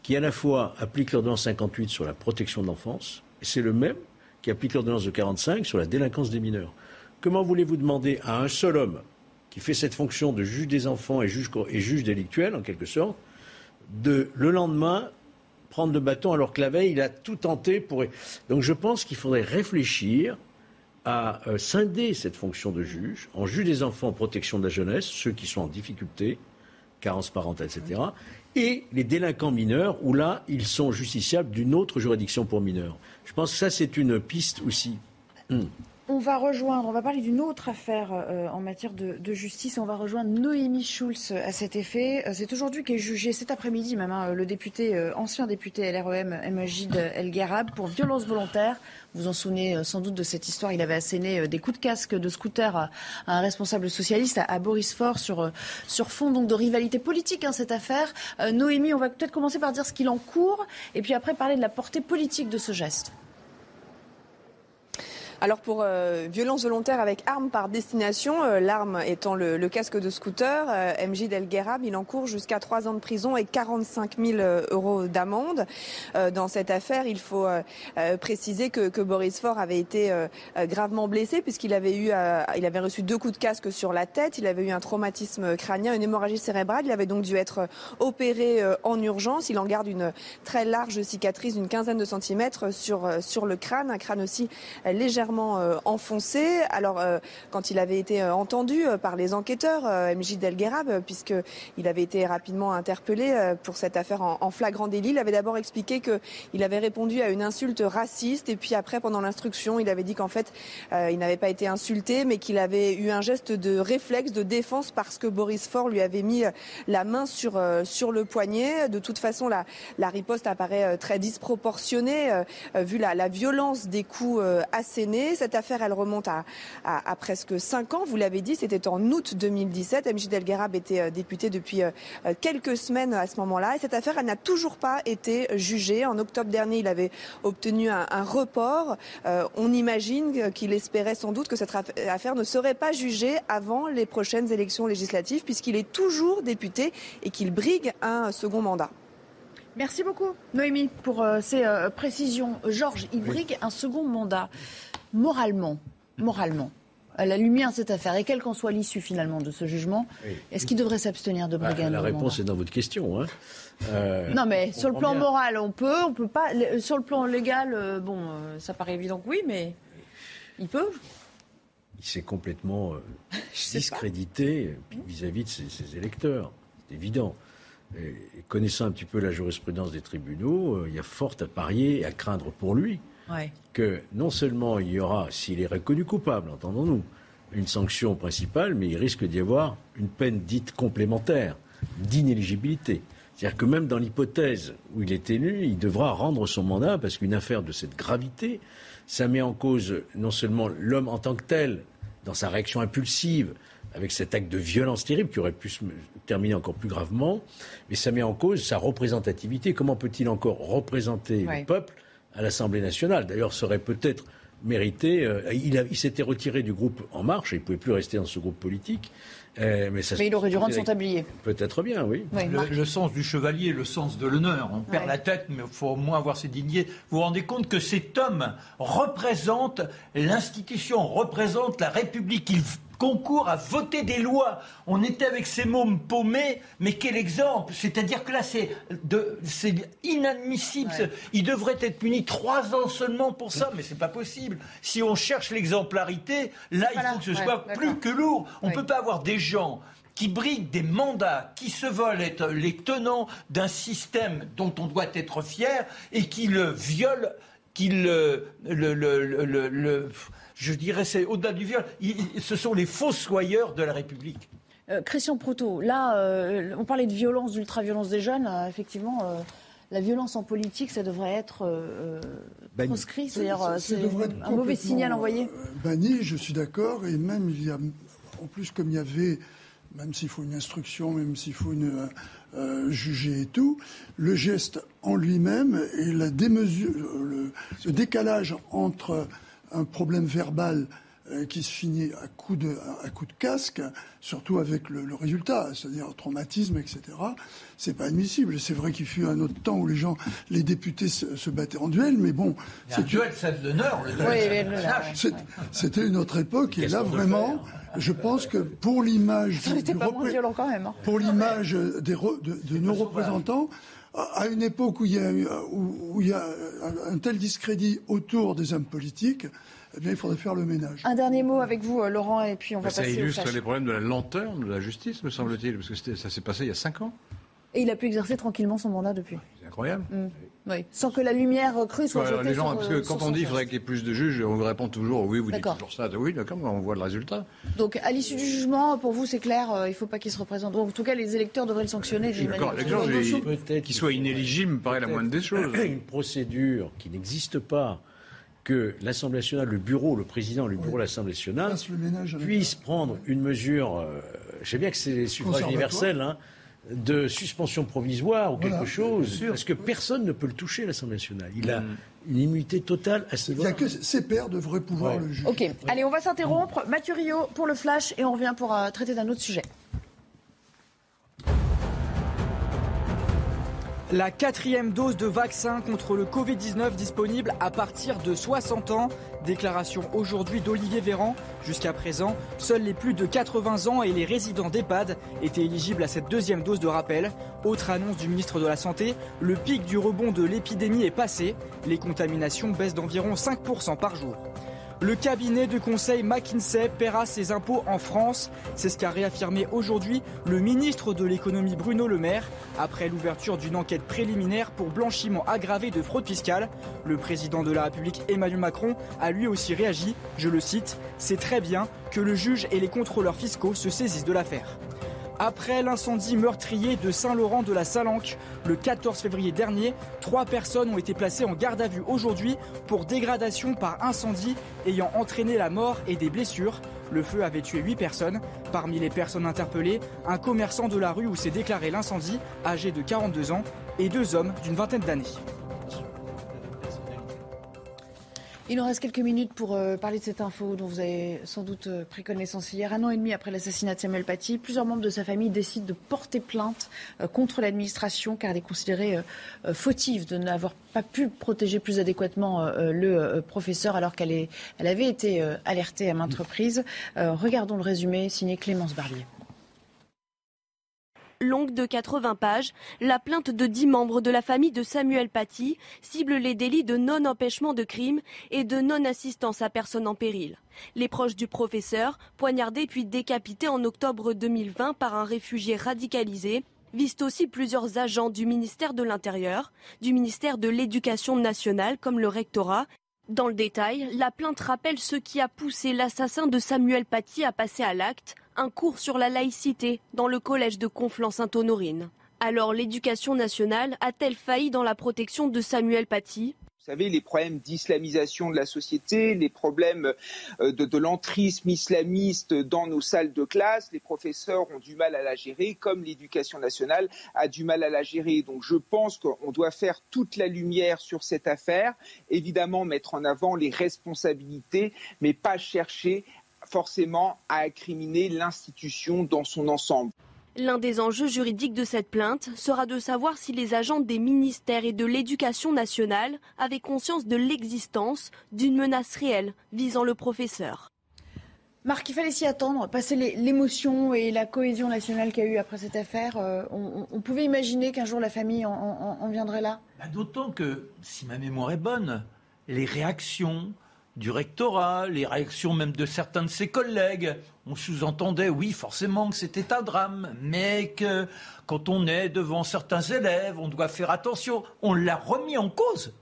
qui à la fois applique l'ordonnance 58 sur la protection de l'enfance, et c'est le même qui applique l'ordonnance de 45 sur la délinquance des mineurs. Comment voulez-vous demander à un seul homme qui fait cette fonction de juge des enfants et juge, et juge délictuel, en quelque sorte, de le lendemain prendre le bâton alors que la veille, il a tout tenté pour. Donc je pense qu'il faudrait réfléchir à euh, scinder cette fonction de juge en juge des enfants en protection de la jeunesse, ceux qui sont en difficulté, carence parentale, etc., et les délinquants mineurs, où là, ils sont justiciables d'une autre juridiction pour mineurs. Je pense que ça, c'est une piste aussi. Hmm. On va rejoindre, on va parler d'une autre affaire euh, en matière de, justice. On va rejoindre Noémie Schulz à cet effet. Euh, c'est aujourd'hui qu'est jugé, cet après-midi même, hein, le député, euh, ancien député LREM, Majid El Gharab, pour violence volontaire. Vous en souvenez sans doute de cette histoire. Il avait asséné des coups de casque de scooter à, un responsable socialiste, à, Boris Faure, sur, sur fond donc de rivalité politique, hein, cette affaire. Noémie, on va peut-être commencer par dire ce qu'il en court, et puis après parler de la portée politique de ce geste. Alors pour euh, violence volontaire avec arme par destination, euh, l'arme étant le, casque de scooter, euh, MJ Del il encourt jusqu'à 3 ans de prison et 45 000 euros d'amende. dans cette affaire, il faut préciser que, Boris Faure avait été gravement blessé puisqu'il avait eu, il avait reçu deux coups de casque sur la tête, il avait eu un traumatisme crânien, une hémorragie cérébrale, il avait donc dû être opéré en urgence. Il en garde une très large cicatrice d'une quinzaine de centimètres sur, sur le crâne, un crâne aussi légèrement euh, enfoncé. Alors, euh, quand il avait été euh, entendu par les enquêteurs, MJ Delguerab, puisqu'il avait été rapidement interpellé pour cette affaire en, flagrant délit, il avait d'abord expliqué qu'il avait répondu à une insulte raciste et puis après, pendant l'instruction, il avait dit qu'en fait, il n'avait pas été insulté, mais qu'il avait eu un geste de réflexe, de défense parce que Boris Faure lui avait mis la main sur, sur le poignet. De toute façon, la, riposte apparaît très disproportionnée vu la violence des coups assénés. Cette affaire, elle remonte à, presque 5 ans. Vous l'avez dit, c'était en août 2017. MJ Delgarab était euh, député depuis euh, euh, quelques semaines à ce moment-là. Et cette affaire, elle n'a toujours pas été jugée. En octobre dernier, il avait obtenu un, report. on imagine qu'il espérait sans doute que cette affaire ne serait pas jugée avant les prochaines élections législatives, puisqu'il est toujours député et qu'il brigue un second mandat. Merci beaucoup, Noémie, pour ces précisions. Georges, il brigue un second mandat moralement, moralement, à la lumière de cette affaire, et quelle qu'en soit l'issue finalement de ce jugement, est-ce qu'il devrait s'abstenir de briguer bah, La réponse est dans votre question. Hein. Euh, non, mais sur le plan moral, on peut, on peut pas. Sur le plan légal, euh, bon, euh, ça paraît évident que oui, mais il peut. Il s'est complètement *laughs* discrédité vis-à-vis de ses, électeurs. C'est évident. Et connaissant un petit peu la jurisprudence des tribunaux, il y a fort à parier et à craindre pour lui que non seulement il y aura, s'il est reconnu coupable, entendons-nous, une sanction principale, mais il risque d'y avoir une peine dite complémentaire, d'inéligibilité. C'est-à-dire que même dans l'hypothèse où il est élu, il devra rendre son mandat parce qu'une affaire de cette gravité, ça met en cause non seulement l'homme en tant que tel, dans sa réaction impulsive, avec cet acte de violence terrible qui aurait pu se terminer encore plus gravement, mais ça met en cause sa représentativité. Comment peut-il encore représenter le peuple à l'Assemblée nationale D'ailleurs, serait peut-être mérité. Euh, il, s'était retiré du groupe En Marche, il ne pouvait plus rester dans ce groupe politique. Euh, mais, il aurait dû rendre son tablier. Peut-être bien, oui. le, sens du chevalier, le sens de l'honneur. On perd la tête, mais il faut au moins avoir ses dignités. Vous vous rendez compte que cet homme représente l'institution, représente la République. Il concours à voter des lois. On était avec ces mômes paumés, mais quel exemple C'est-à-dire que là, c'est inadmissible. Il devrait être puni trois ans seulement pour ça, mais c'est pas possible. Si on cherche l'exemplarité, là, il faut que ce soit plus que lourd. On ne peut pas avoir des gens qui briguent des mandats, qui se veulent être les tenants d'un système dont on doit être fier et qui le violent, qui le, le, le je dirais, c'est au-delà du viol. ce sont les fossoyeurs de la République. Euh, Christian Proto, là, euh, on parlait de violence, d'ultra-violence des jeunes. Euh, effectivement, la violence en politique, ça devrait être proscrit. C'est-à-dire, c'est un mauvais signal envoyé. Banni, je suis d'accord. Et même, il y a, en plus, comme il y avait, même s'il faut une instruction, même s'il faut une, juger et tout, le geste en lui-même et la démesure, le décalage entre un problème verbal euh, qui se finit à coup de, à coup de casque, surtout avec le, résultat, c'est-à-dire traumatisme, etc. C'est pas admissible. C'est vrai qu'il fut un autre temps où les gens, les députés se, battaient en duel, mais bon. C'est duel, c'est l'honneur. C'était une autre époque, et là vraiment, je pense que pour l'image, quand même. Hein. Pour de, nos représentants à une époque où il, y a, où, il y a un tel discrédit autour des hommes politiques, eh bien, il faudrait faire le ménage. Un dernier mot avec vous, euh, Laurent, et puis on va passer Ça illustre les problèmes de la lenteur de la justice, me semble-t-il, parce que ça s'est passé il y a cinq ans. Et il a pu exercer tranquillement son mandat depuis. C'est incroyable. Mm. Oui. Sans que la lumière crue soit jetée les gens, Parce que quand on dit qu'il faudrait qu'il y ait plus de juges, on vous répond toujours oui, vous dites toujours ça. Oui, d'accord, on voit le résultat. Donc, à l'issue du jugement, pour vous, c'est clair, euh, il ne faut pas qu'il se représente. Donc, en tout cas, les électeurs devraient le sanctionner. D'accord, peut-être qu'il soit inéligible me paraît la moindre des choses. Une procédure qui n'existe pas que l'Assemblée nationale, le bureau, le président, le bureau de l'Assemblée nationale puisse prendre une mesure. Euh, je sais bien que c'est suffrage universel, hein, de suspension provisoire ou quelque chose, parce que personne ne peut le toucher, l'Assemblée nationale. Il a mm. une immunité totale à ce Il n'y a que ses pairs devraient pouvoir le juger. Ok, allez, on va s'interrompre. Mathieu Rio pour le flash et on revient pour euh, traiter d'un autre sujet. La quatrième dose de vaccin contre le Covid-19 disponible à partir de 60 ans. Déclaration aujourd'hui d'Olivier Véran. Jusqu'à présent, seuls les plus de 80 ans et les résidents d'EHPAD étaient éligibles à cette deuxième dose de rappel. Autre annonce du ministre de la Santé, le pic du rebond de l'épidémie est passé. Les contaminations baissent d'environ 5% par jour. Le cabinet de conseil McKinsey paiera ses impôts en France. C'est ce qu'a réaffirmé aujourd'hui le ministre de l'économie Bruno Le Maire après l'ouverture d'une enquête préliminaire pour blanchiment aggravé de fraude fiscale. Le président de la République Emmanuel Macron a lui aussi réagi. Je le cite, c'est très bien que le juge et les contrôleurs fiscaux se saisissent de l'affaire. Après l'incendie meurtrier de Saint-Laurent de la Salanque le 14 février dernier, trois personnes ont été placées en garde à vue aujourd'hui pour dégradation par incendie ayant entraîné la mort et des blessures. Le feu avait tué huit personnes. Parmi les personnes interpellées, un commerçant de la rue où s'est déclaré l'incendie, âgé de 42 ans, et deux hommes d'une vingtaine d'années. Il nous reste quelques minutes pour euh, parler de cette info dont vous avez sans doute euh, pris connaissance hier. Un an et demi après l'assassinat de Samuel Paty, plusieurs membres de sa famille décident de porter plainte euh, contre l'administration car elle est considérée fautive de n'avoir pas pu protéger plus adéquatement le professeur alors qu'elle elle avait été alertée à maintes reprises. regardons le résumé signé Clémence Barlier longue de 80 pages, la plainte de 10 membres de la famille de Samuel Paty cible les délits de non-empêchement de crime et de non-assistance à personne en péril. Les proches du professeur, poignardés puis décapités en octobre 2020 par un réfugié radicalisé, visent aussi plusieurs agents du ministère de l'Intérieur, du ministère de l'Éducation nationale comme le rectorat. Dans le détail, la plainte rappelle ce qui a poussé l'assassin de Samuel Paty à passer à l'acte, un cours sur la laïcité dans le collège de Conflans-Sainte-Honorine. Alors l'éducation nationale a-t-elle failli dans la protection de Samuel Paty? Vous savez, les problèmes d'islamisation de la société, les problèmes euh, de, de l'entrisme islamiste dans nos salles de classe, les professeurs ont du mal à la gérer, comme l'éducation nationale a du mal à la gérer. Donc je pense qu'on doit faire toute la lumière sur cette affaire, évidemment mettre en avant les responsabilités, mais pas chercher forcément à incriminer l'institution dans son ensemble. L'un des enjeux juridiques de cette plainte sera de savoir si les agents des ministères et de l'éducation nationale avaient conscience de l'existence d'une menace réelle visant le professeur. Marc, il fallait s'y attendre, passer l'émotion et la cohésion nationale qu'il y a eu après cette affaire. Euh, on, pouvait imaginer qu'un jour la famille en, viendrait là bah, D'autant que, si ma mémoire est bonne, les réactions, du rectorat, les réactions même de certains de ses collègues. On sous-entendait, oui, forcément que c'était un drame, mais que quand on est devant certains élèves, on doit faire attention. On l'a remis en cause.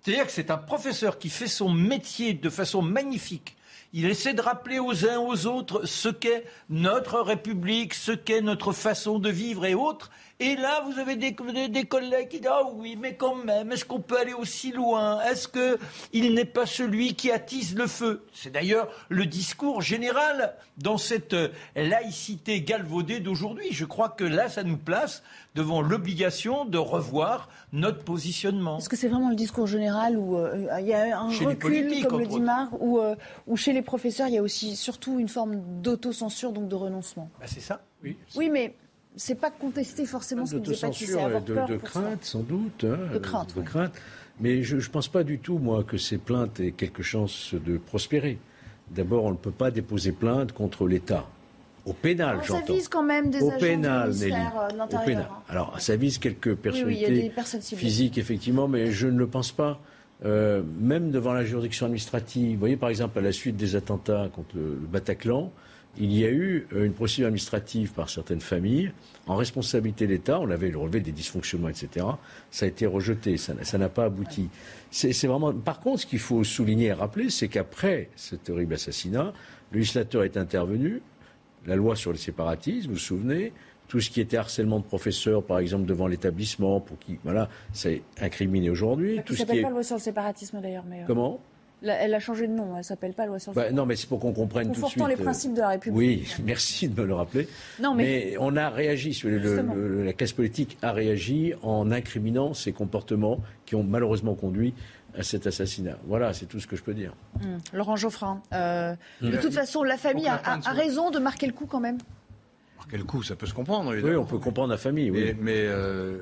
C'est-à-dire que c'est un professeur qui fait son métier de façon magnifique. Il essaie de rappeler aux uns aux autres ce qu'est notre République, ce qu'est notre façon de vivre et autres. Et là, vous avez des, collègues qui disent Ah oui, mais quand même, est-ce qu'on peut aller aussi loin? Est-ce qu'il n'est pas celui qui attise le feu? C'est d'ailleurs le discours général dans cette laïcité galvaudée d'aujourd'hui. Je crois que là, ça nous place devant l'obligation de revoir notre positionnement. Est-ce que c'est vraiment le discours général où euh, il y a un recul, comme le dit Marc, euh, où, chez les professeurs, il y a aussi surtout une forme d'autocensure, donc de renoncement? Bah, C'est ça, oui. Oui, mais c'est pas contester forcément ce que disait Patrice, de, peur de crainte, sans doute. Hein, de crainte. De crainte. Mais je ne pense pas du tout, moi, que ces plaintes aient quelque chance de prospérer. D'abord, on ne peut pas déposer plainte contre l'État. Au pénal, j'entends. Ça vise quand même des Au agents pénal, du. Euh, de Au pénal. Alors, ça vise quelques personnalités physiques, effectivement, mais je ne le pense pas. Euh, même devant la juridiction administrative, vous voyez par exemple à la suite des attentats contre le Bataclan, il y a eu euh, une procédure administrative par certaines familles en responsabilité d'État. On avait relevé des dysfonctionnements, etc. Ça a été rejeté, ça n'a pas abouti. C'est vraiment. Par contre, ce qu'il faut souligner et rappeler, c'est qu'après cet horrible assassinat, le législateur est intervenu. La loi sur le séparatisme, vous vous souvenez, tout ce qui était harcèlement de professeurs, par exemple, devant l'établissement, pour qui, voilà, c'est incriminé aujourd'hui. Ça s'appelle pas loi sur le séparatisme d'ailleurs, mais. Euh, Comment? Elle a changé de nom, elle s'appelle pas loi sur bah, Non, mais c'est pour qu'on comprenne tout de suite. les euh, principes de la République. Oui, *laughs* merci de me le rappeler. Non, mais... on a réagi, la classe politique a réagi en incriminant ces comportements qui ont malheureusement conduit à cet assassinat. Voilà, c'est tout ce que je peux dire. Hum, Laurent Geoffrin, euh, de toute façon, la famille a, raison de marquer le coup quand même. Marquer le coup, ça peut se comprendre. Évidemment. Oui, on peut comprendre la famille. Oui. Mais, euh,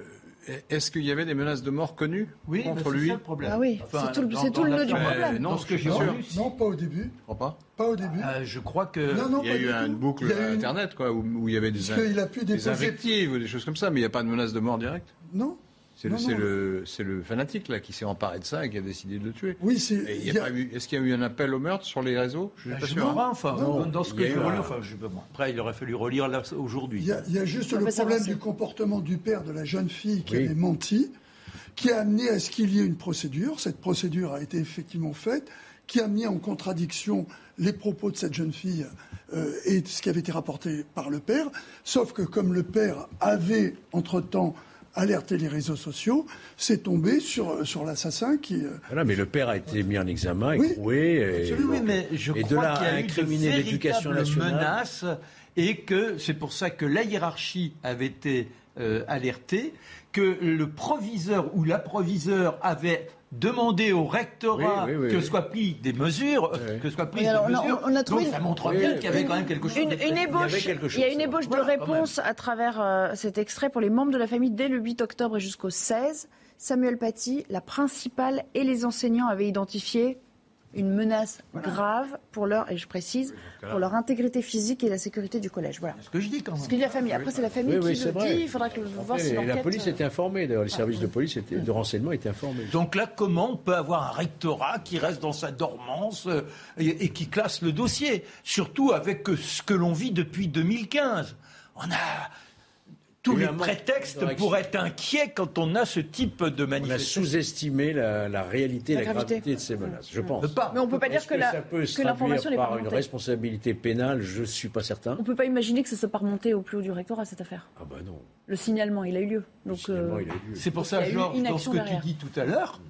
est-ce qu'il y avait des menaces de mort connues oui, contre lui ça le problème. Ah oui, c'est tout, le nœud du problème. Non, ce que sûr. Non, pas au début. pas Pas au début. Euh, je crois que. Non, non, il y a eu une boucle Internet, quoi, où, il y avait des, des invectives ou des choses comme ça, mais il n'y a pas de menace de mort directe? Non. C'est le, le, fanatique là qui s'est emparé de ça et qui a décidé de le tuer. Oui, c'est. Est-ce qu'il y a eu un appel au meurtre sur les réseaux? Je ne suis pas sûr. enfin, dans ce que je enfin, après, il aurait fallu relire aujourd'hui. Il y, a juste le problème du comportement du père de la jeune fille qui avait menti, qui a amené à ce qu'il y ait une procédure. Cette procédure a été effectivement faite, qui a mis en contradiction les propos de cette jeune fille euh, et ce qui avait été rapporté par le père. Sauf que comme le père avait entre-temps alerter les réseaux sociaux, c'est tombé sur, sur l'assassin qui. Euh, voilà, mais le père a été mis en examen, écroué. Et, oui, mais je et crois qu'il y a eu l'éducation nationale. menace et que c'est pour ça que la hiérarchie avait été euh, alertée, que le proviseur ou la proviseur avait demander au rectorat que soient prises des mesures, que soient prises des mesures. On, a trouvé ça montre bien qu'il y avait quand même quelque chose. Une, une ébauche, il, y a une ébauche de réponse à travers euh, cet extrait pour les membres de la famille dès le 8 octobre et jusqu'au 16. Samuel Paty, la principale et les enseignants avaient identifié une menace grave pour leur, et je précise, pour leur intégrité physique et la sécurité du collège. Voilà. Ce que je dis quand même. Ce que dit la famille. Après, c'est la famille qui le dit. Il faudra que le voir si La police était informée. D'ailleurs, les services de police étaient, de renseignement étaient informés. Donc là, comment on peut avoir un rectorat qui reste dans sa dormance euh, et, qui classe le dossier Surtout avec ce que l'on vit depuis 2015. On a tous les prétextes pour être inquiet quand on a ce type de manifestation. On a sous-estimé la, réalité, la, la gravité. de ces menaces, je pense. Mais on ne peut pas dire que, la, ça peut se que par une responsabilité pénale, je ne suis pas certain. On ne peut pas imaginer que ça soit pas remonté au plus haut du rectorat, cette affaire. Ah bah non. Le signalement, il a eu lieu. Donc, euh, C'est pour ça, Georges, dans ce que tu dis tout à l'heure,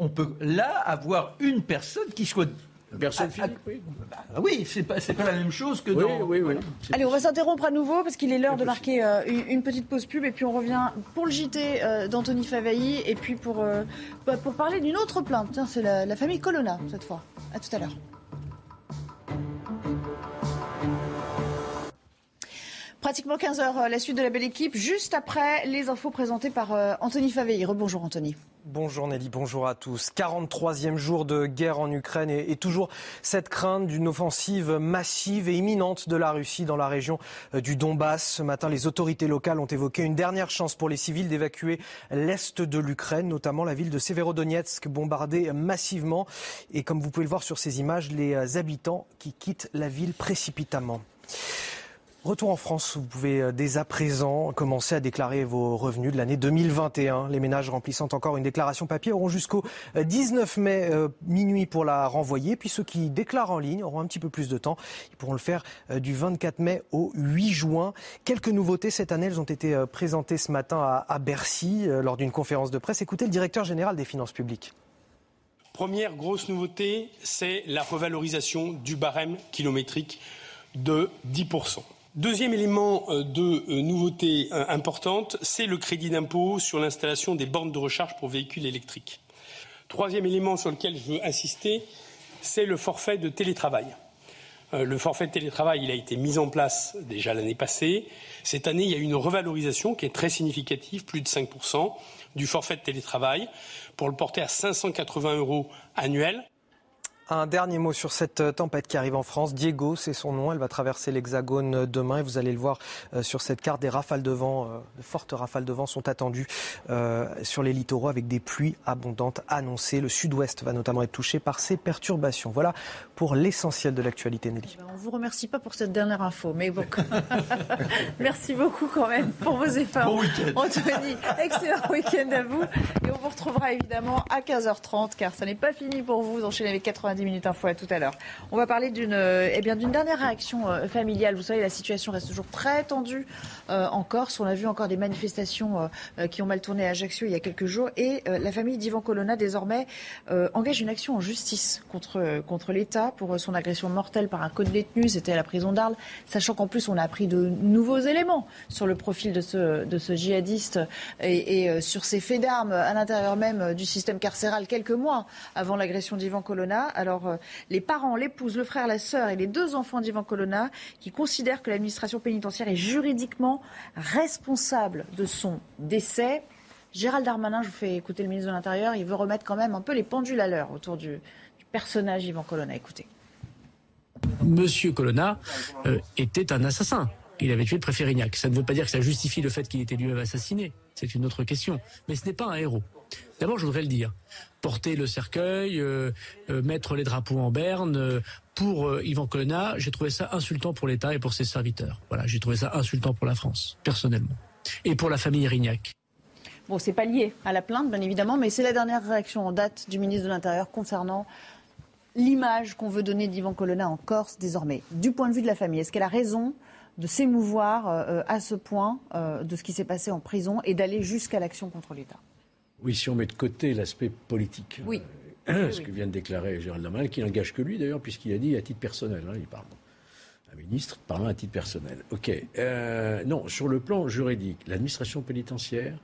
on peut là avoir une personne qui soit Personne ah, physique, oui. Bah oui, c'est pas, pas la même chose que dans... Oui, oui, Allez, on va s'interrompre à nouveau parce qu'il est l'heure de marquer euh, une, petite pause pub et puis on revient pour le JT euh, d'Anthony Favailly et puis pour, euh, bah, pour parler d'une autre plainte. Tiens, c'est la, la famille Colonna cette fois. À tout à l'heure. Pratiquement 15 heures, la suite de la belle équipe, juste après les infos présentées par Anthony Faveilly. Rebonjour Anthony. Bonjour Nelly, bonjour à tous. 43e jour de guerre en Ukraine et, toujours cette crainte d'une offensive massive et imminente de la Russie dans la région euh, du Donbass. Ce matin, les autorités locales ont évoqué une dernière chance pour les civils d'évacuer l'est de l'Ukraine, notamment la ville de Severodonetsk bombardée massivement. Et comme vous pouvez le voir sur ces images, les habitants qui quittent la ville précipitamment. Retour en France, vous pouvez euh, dès à présent commencer à déclarer vos revenus de l'année 2021. Les ménages remplissant encore une déclaration papier auront jusqu'au 19 euh, mai euh, minuit pour la renvoyer. Puis ceux qui déclarent en ligne auront un petit peu plus de temps. Ils pourront le faire du 24 mai au 8 juin. Quelques nouveautés cette année, elles ont été présentées ce matin à, à Bercy lors d'une conférence de presse. Écoutez le directeur général des finances publiques. Première grosse nouveauté, c'est la revalorisation du barème kilométrique de 10%. Deuxième élément euh, de euh, nouveauté euh, importante, c'est le crédit d'impôt sur l'installation des bornes de recharge pour véhicules électriques. Troisième élément sur lequel je veux insister, c'est le forfait de télétravail. Le forfait de télétravail, il a été mis en place déjà l'année passée. Cette année, il y a eu une revalorisation qui est très significative, plus de 5% du forfait de télétravail, pour le porter à 580 euros annuels. Un dernier mot sur cette euh, tempête qui arrive en France. Diego, c'est son nom. Elle va traverser l'Hexagone euh, demain et vous allez le voir euh, sur cette carte. Des rafales de vent, de fortes rafales de vent sont attendues sur les littoraux avec des pluies abondantes annoncées. Le sud-ouest va notamment être touché par ces perturbations. Voilà pour l'essentiel de l'actualité, Nelly. Eh ben, on ne vous remercie pas pour cette dernière info, mais bon. *laughs* Merci beaucoup quand même pour vos efforts. Bon week-end. Anthony, excellent week-end à vous. Et on vous retrouvera évidemment à 15h30 car ça n'est pas fini pour vous. Vous enchaînez avec 80 10 minutes info à tout à l'heure. On va parler d'une euh, eh bien d'une dernière réaction euh, familiale. Vous savez, la situation reste toujours très tendue euh, en Corse. On a vu encore des manifestations qui ont mal tourné à Ajaccio il y a quelques jours. Et la famille d'Ivan Colonna, désormais, engage une action en justice contre, contre l'État pour son agression mortelle par un code détenu. C'était à la prison d'Arles. Sachant qu'en plus, on a appris de nouveaux éléments sur le profil de ce, de ce djihadiste et, et sur ses faits d'armes à l'intérieur même du système carcéral quelques mois avant l'agression d'Ivan Colonna. Alors, euh, les parents, l'épouse, le frère, la sœur et les deux enfants d'Ivan Colonna qui considèrent que l'administration pénitentiaire est juridiquement responsable de son décès. Gérald Darmanin, je vous fais écouter le ministre de l'Intérieur, il veut remettre quand même un peu les pendules à l'heure autour du, personnage Ivan Colonna. Écoutez. Monsieur Colonna euh, était un assassin. Il avait tué le préfet Rignac. Ça ne veut pas dire que ça justifie le fait qu'il ait été lui-même assassiné. C'est une autre question. Mais ce n'est pas un héros. D'abord, je voudrais le dire porter le cercueil, euh, euh, mettre les drapeaux en berne. Euh, pour Yvan Colonna, j'ai trouvé ça insultant pour l'État et pour ses serviteurs. Voilà, j'ai trouvé ça insultant pour la France, personnellement. Et pour la famille Rignac. Bon, c'est pas lié à la plainte, bien évidemment, mais c'est la dernière réaction en date du ministre de l'Intérieur concernant l'image qu'on veut donner d'Yvan Colonna en Corse désormais. Du point de vue de la famille, est-ce qu'elle a raison de s'émouvoir à ce point de ce qui s'est passé en prison et d'aller jusqu'à l'action contre l'État? Oui, si on met de côté l'aspect politique. Oui. Euh, *clears throat* ce que vient de déclarer Gérald Darmanin, qui n'engage que lui d'ailleurs, puisqu'il a dit à titre personnel, hein, il parle. Un ministre parlant à titre personnel. Ok. Euh, non, sur le plan juridique, l'administration pénitentiaire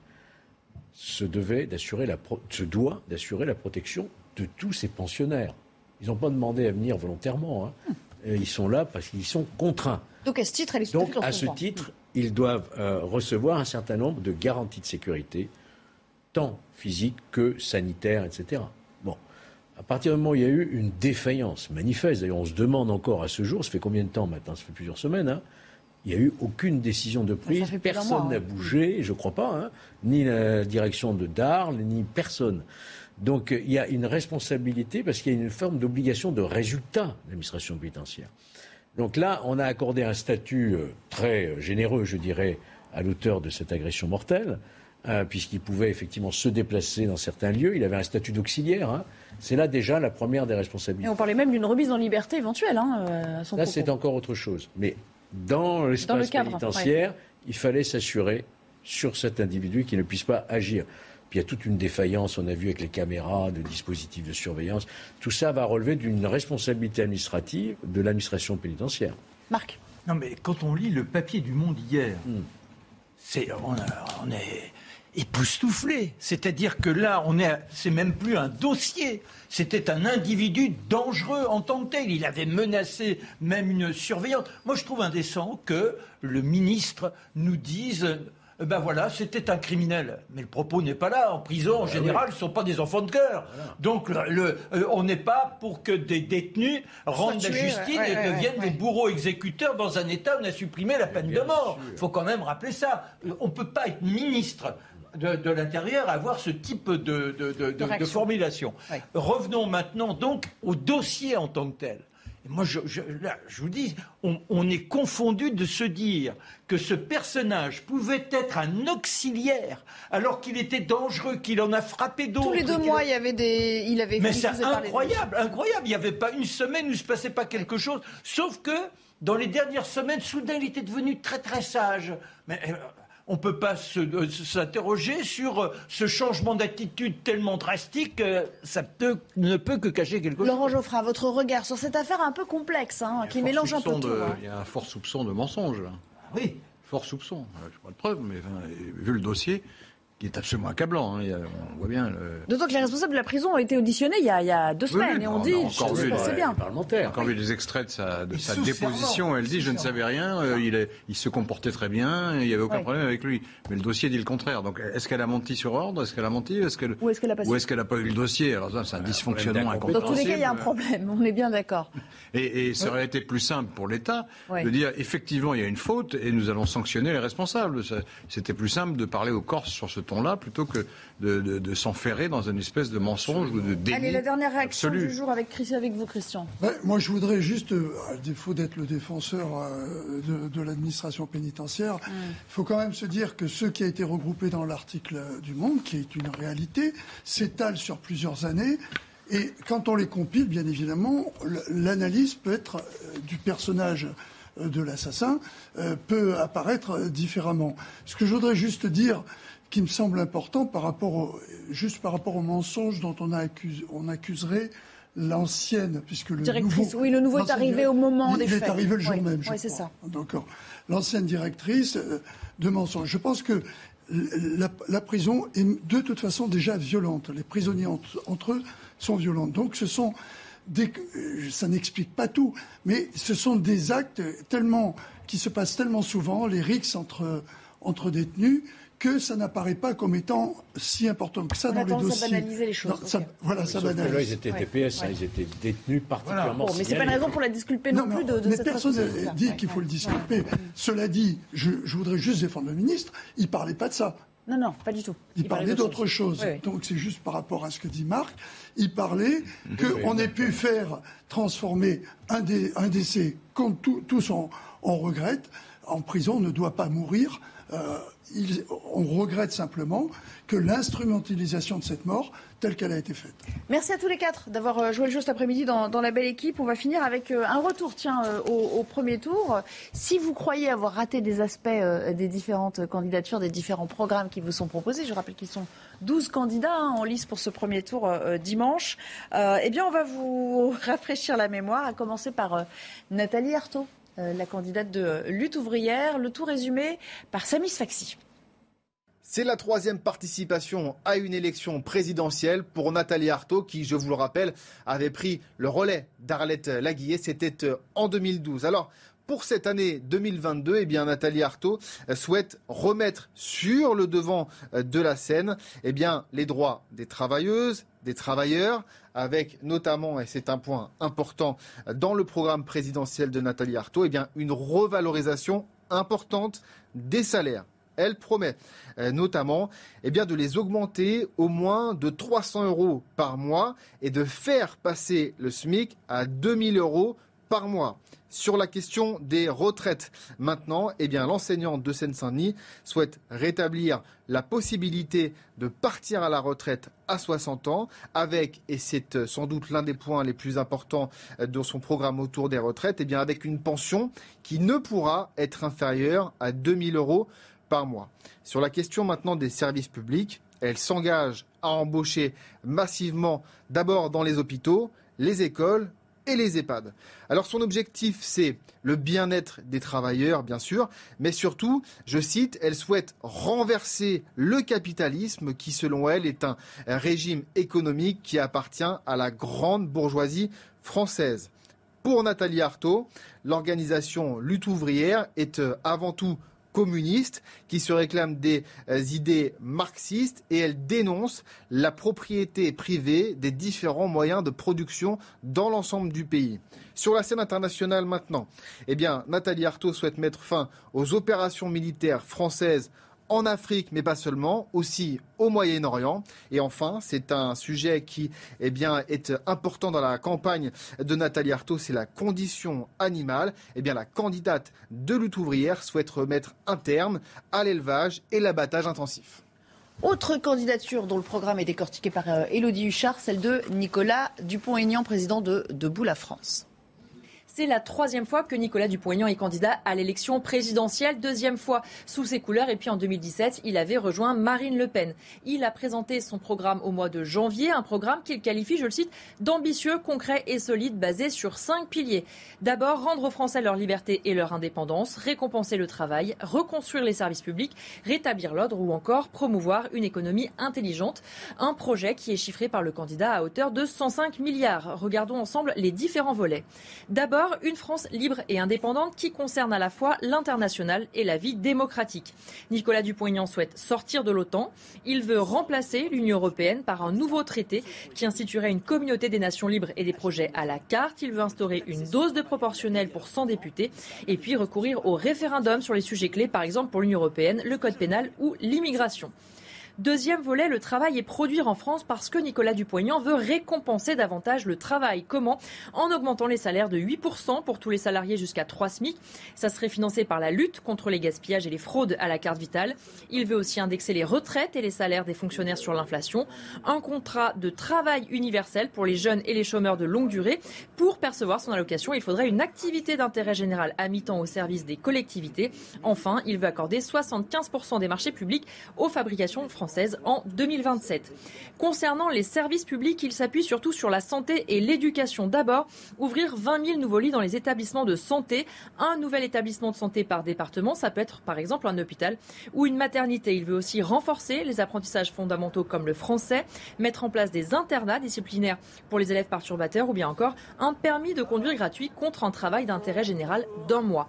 se devait d'assurer la se doit d'assurer la protection de tous ses pensionnaires. Ils n'ont pas demandé à venir volontairement. Hein. Ils sont là parce qu'ils sont contraints. Donc à ce titre, elle est Donc à ce titre, ils doivent euh, recevoir un certain nombre de garanties de sécurité tant physique que sanitaire, etc. Bon, à partir du moment où il y a eu une défaillance manifeste, d'ailleurs on se demande encore à ce jour, ça fait combien de temps maintenant Ça fait plusieurs semaines, hein il n'y a eu aucune décision de prise, personne n'a hein. bougé, je ne crois pas, hein, ni la direction de Darles, ni personne. Donc il y a une responsabilité parce qu'il y a une forme d'obligation de résultat de l'administration pénitentiaire. Donc là, on a accordé un statut euh, très généreux, je dirais, à l'auteur de cette agression mortelle. Euh, puisqu'il pouvait effectivement se déplacer dans certains lieux. Il avait un statut d'auxiliaire. Hein. C'est là déjà la première des responsabilités. Et on parlait même d'une remise en liberté éventuelle. Hein, euh, là, c'est encore autre chose. Mais dans l'espace pénitentiaire, il fallait s'assurer sur cet individu qu'il ne puisse pas agir Puis il y a toute une défaillance, on a vu avec les caméras, de dispositifs de surveillance. Tout ça va relever d'une responsabilité administrative de l'administration pénitentiaire. Marc? Non, mais quand on lit le papier du Monde hier, hmm. c'est, on, est époustouflé. C'est-à-dire que là, on est, c'est même plus un dossier. C'était un individu dangereux en tant que tel. Il avait menacé même une surveillante. Moi, je trouve indécent que le ministre nous dise ben voilà, c'était un criminel. Mais le propos n'est pas là. En prison, en ah général, ce ne sont pas des enfants de cœur. Donc, le, euh, on n'est pas pour que des détenus rendent la justice et deviennent des bourreaux exécuteurs dans un État où on a supprimé la peine de mort. Il faut quand même rappeler ça. On ne peut pas être ministre de, l'Intérieur avoir ce type de, de formulation. Revenons maintenant donc au dossier en tant que tel. moi, je, vous dis, on, est confondu de se dire que ce personnage pouvait être un auxiliaire alors qu'il était dangereux, qu'il en a frappé d'autres. Tous les deux mois, il y avait des, il avait. Mais c'est incroyable, incroyable. Il n'y avait pas une semaine où il ne se passait pas quelque chose. Sauf que dans les dernières semaines, soudain, il était devenu très très sage. Mais euh, on ne peut pas euh, s'interroger sur euh, ce changement d'attitude tellement drastique, euh, ça ne peut que cacher quelque chose. Laurent Geoffrin, votre regard sur cette affaire un peu complexe, hein, qui mélange un peu tout. Hein. Il y a un fort soupçon de mensonge. Oui. Fort soupçon. Je n'ai pas de preuve, mais vu le dossier, qui est absolument accablant. Hein. on voit bien. D'autant que les responsables de la prison ont été auditionnés il y a, deux semaines et on, dit c'est bien. Parlementaire. Encore vu les extraits de sa, déposition, elle dit je ne savais rien, euh, il, est, il, se comportait très bien, il n'y avait aucun problème avec lui. Mais le dossier dit le contraire. Donc est-ce qu'elle a menti sur ordre? Est-ce qu'elle a menti? Est-ce qu'elle... Ou est-ce qu'elle a, Ou est-ce qu'elle a pas eu le dossier? Alors ça, c'est un dysfonctionnement incompréhensible. Dans tous les cas, il y a un problème. On est bien d'accord. *laughs* Et, et, ça aurait été plus simple pour l'État de dire effectivement il y a une faute et nous allons sanctionner les responsables. C'était plus simple de parler aux Corses sur ce ton-là plutôt que de, s'enferrer dans une espèce de mensonge ou de déni Allez, la dernière réaction du jour avec, avec vous, Christian. moi, je voudrais juste, euh, à défaut d'être le défenseur euh, de, l'administration pénitentiaire, mm. il faut quand même se dire que ce qui a été regroupé dans l'article du Monde, qui est une réalité, s'étale sur plusieurs années. Et quand on les compile, bien évidemment, l'analyse peut être euh, du personnage de l'assassin peut apparaître différemment. Ce que je voudrais juste dire, qui me semble important par rapport au, juste par rapport au mensonge dont on, a on accuserait l'ancienne, puisque le directrice, oui, le nouveau est arrivé au moment des faits. Il est arrivé le jour même, je oui, c'est ça. D'accord. L'ancienne directrice euh, de mensonge. Je pense que la, prison est de toute façon déjà violente. Les prisonniers entre, eux sont violents. Donc ce sont des, ça n'explique pas tout, mais ce sont des actes tellement qui se passent tellement souvent, les rixes entre entre détenus, que ça n'apparaît pas comme étant si important que ça dans les dossiers. À banaliser les choses. voilà, ça banalise. là, ils étaient TPS, hein, ils étaient détenus particulièrement. Bon, mais c'est pas une raison pour la disculper non, plus de, de mais cette personne n'a dit qu'il faut le disculper. Cela dit, je, voudrais juste défendre le ministre. Il parlait pas de ça. Non, non, pas du tout. Il, parlait d'autre chose. Donc c'est juste par rapport à ce que dit Marc. Il parlait qu'on ait pu faire transformer un, un décès, comme tous on, on regrette, en prison, ne doit pas mourir. Euh, on regrette simplement que l'instrumentalisation de cette mort, telle qu'elle a été faite. Merci à tous les quatre d'avoir euh, joué le jeu cet après-midi dans, la belle équipe. On va finir avec euh, un retour, tiens, au, premier tour. Si vous croyez avoir raté des aspects des différentes candidatures, des différents programmes qui vous sont proposés, je rappelle qu'ils sont 12 candidats hein, en lice pour ce premier tour dimanche, eh bien, on va vous *laughs* rafraîchir la mémoire, à commencer par Nathalie Arthaud. Euh, la candidate de lutte ouvrière. Le tout résumé par Samy Sfaxi. C'est la troisième participation à une élection présidentielle pour Nathalie Arthaud, qui, je vous le rappelle, avait pris le relais d'Arlette Laguillet. C'était euh, en 2012. Alors, pour cette année 2022, eh bien, Nathalie Arthaud euh, souhaite remettre sur le devant de la scène eh les droits des travailleuses, des travailleurs, avec notamment, et c'est un point important dans le programme présidentiel de Nathalie Arthaud, eh bien, une revalorisation importante des salaires. Elle promet euh, notamment eh bien, de les augmenter au moins de 300 euros par mois et de faire passer le SMIC à 2000 euros par mois. Sur la question des retraites, maintenant, eh bien, l'enseignante de Seine-Saint-Denis souhaite rétablir la possibilité de partir à la retraite à 60 ans, avec, et c'est euh, sans doute l'un des points les plus importants euh, de son programme autour des retraites, eh avec une pension qui ne pourra être inférieure à 2000 euros par mois. Sur la question maintenant des services publics, Elle s'engage à embaucher massivement d'abord dans les hôpitaux, les écoles les EHPAD. Alors son objectif, c'est le bien-être des travailleurs, bien sûr, mais surtout, je cite, elle souhaite renverser le capitalisme qui, selon elle, est un régime économique qui appartient à la grande bourgeoisie française. Pour Nathalie Arthaud, l'organisation Lutte ouvrière est euh, avant tout communiste qui se réclame des euh, idées marxistes et elle dénonce la propriété privée des différents moyens de production dans l'ensemble du pays. Sur la scène internationale maintenant, eh bien, Nathalie Arthaud souhaite mettre fin aux opérations militaires françaises en Afrique, mais pas seulement, aussi au Moyen-Orient. Et enfin, c'est un sujet qui eh est important dans la campagne de Nathalie Arthaud, c'est la condition animale. Eh la candidate de lutte ouvrière souhaite remettre un terme à l'élevage et l'abattage intensif. Autre candidature dont le programme est décortiqué par Elodie euh, Huchard, celle de Nicolas Dupont-Aignan, président de Debout la France. C'est la troisième fois que Nicolas Dupont-Aignan est candidat à l'élection présidentielle, deuxième fois sous ses couleurs. Et puis en 2017, il avait rejoint Marine Le Pen. Il a présenté son programme au mois de janvier, un programme qu'il qualifie, je le cite, d'ambitieux, concret et solide, basé sur cinq piliers. D'abord, rendre aux Français leur liberté et leur indépendance, récompenser le travail, reconstruire les services publics, rétablir l'ordre ou encore promouvoir une économie intelligente. Un projet qui est chiffré par le candidat à hauteur de 105 milliards. Regardons ensemble les différents volets. D'abord, une France libre et indépendante qui concerne à la fois l'international et la vie démocratique. Nicolas Dupont-Aignan souhaite sortir de l'OTAN. Il veut remplacer l'Union européenne par un nouveau traité qui instituerait une communauté des nations libres et des projets à la carte. Il veut instaurer une dose de proportionnel pour 100 députés et puis recourir au référendum sur les sujets clés, par exemple pour l'Union européenne, le code pénal ou l'immigration. Deuxième volet, le travail et produire en France parce que Nicolas Dupont-Aignan veut récompenser davantage le travail. Comment? En augmentant les salaires de 8% pour tous les salariés jusqu'à 3 SMIC. Ça serait financé par la lutte contre les gaspillages et les fraudes à la carte vitale. Il veut aussi indexer les retraites et les salaires des fonctionnaires sur l'inflation. Un contrat de travail universel pour les jeunes et les chômeurs de longue durée. Pour percevoir son allocation, il faudrait une activité d'intérêt général à mi-temps au service des collectivités. Enfin, il veut accorder 75% des marchés publics aux fabrications françaises en 2027. Concernant les services publics, il s'appuie surtout sur la santé et l'éducation. D'abord, ouvrir 20 000 nouveaux lits dans les établissements de santé. Un nouvel établissement de santé par département, ça peut être par exemple un hôpital ou une maternité. Il veut aussi renforcer les apprentissages fondamentaux comme le français, mettre en place des internats disciplinaires pour les élèves perturbateurs ou bien encore un permis de conduire gratuit contre un travail d'intérêt général d'un mois.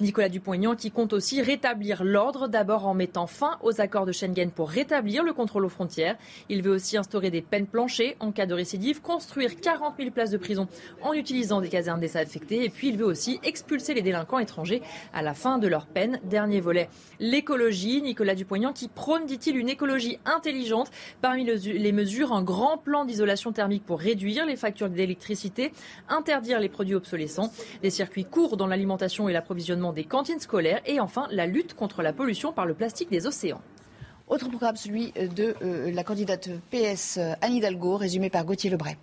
Nicolas Dupont-Aignan qui compte aussi rétablir l'ordre, d'abord en mettant fin aux accords de Schengen pour rétablir le contrôle aux frontières. Il veut aussi instaurer des peines planchées en cas de récidive, construire 40 000 places de prison en utilisant des casernes désaffectées et puis il veut aussi expulser les délinquants étrangers à la fin de leur peine. Dernier volet, l'écologie. Nicolas Dupont-Aignan qui prône, dit-il, une écologie intelligente. Parmi les mesures, un grand plan d'isolation thermique pour réduire les factures d'électricité, interdire les produits obsolescents, des circuits courts dans l'alimentation et l'approvisionnement des cantines scolaires et enfin la lutte contre la pollution par le plastique des océans. Autre programme, celui de euh, la candidate PS Anne Hidalgo, résumé par Gauthier Lebray.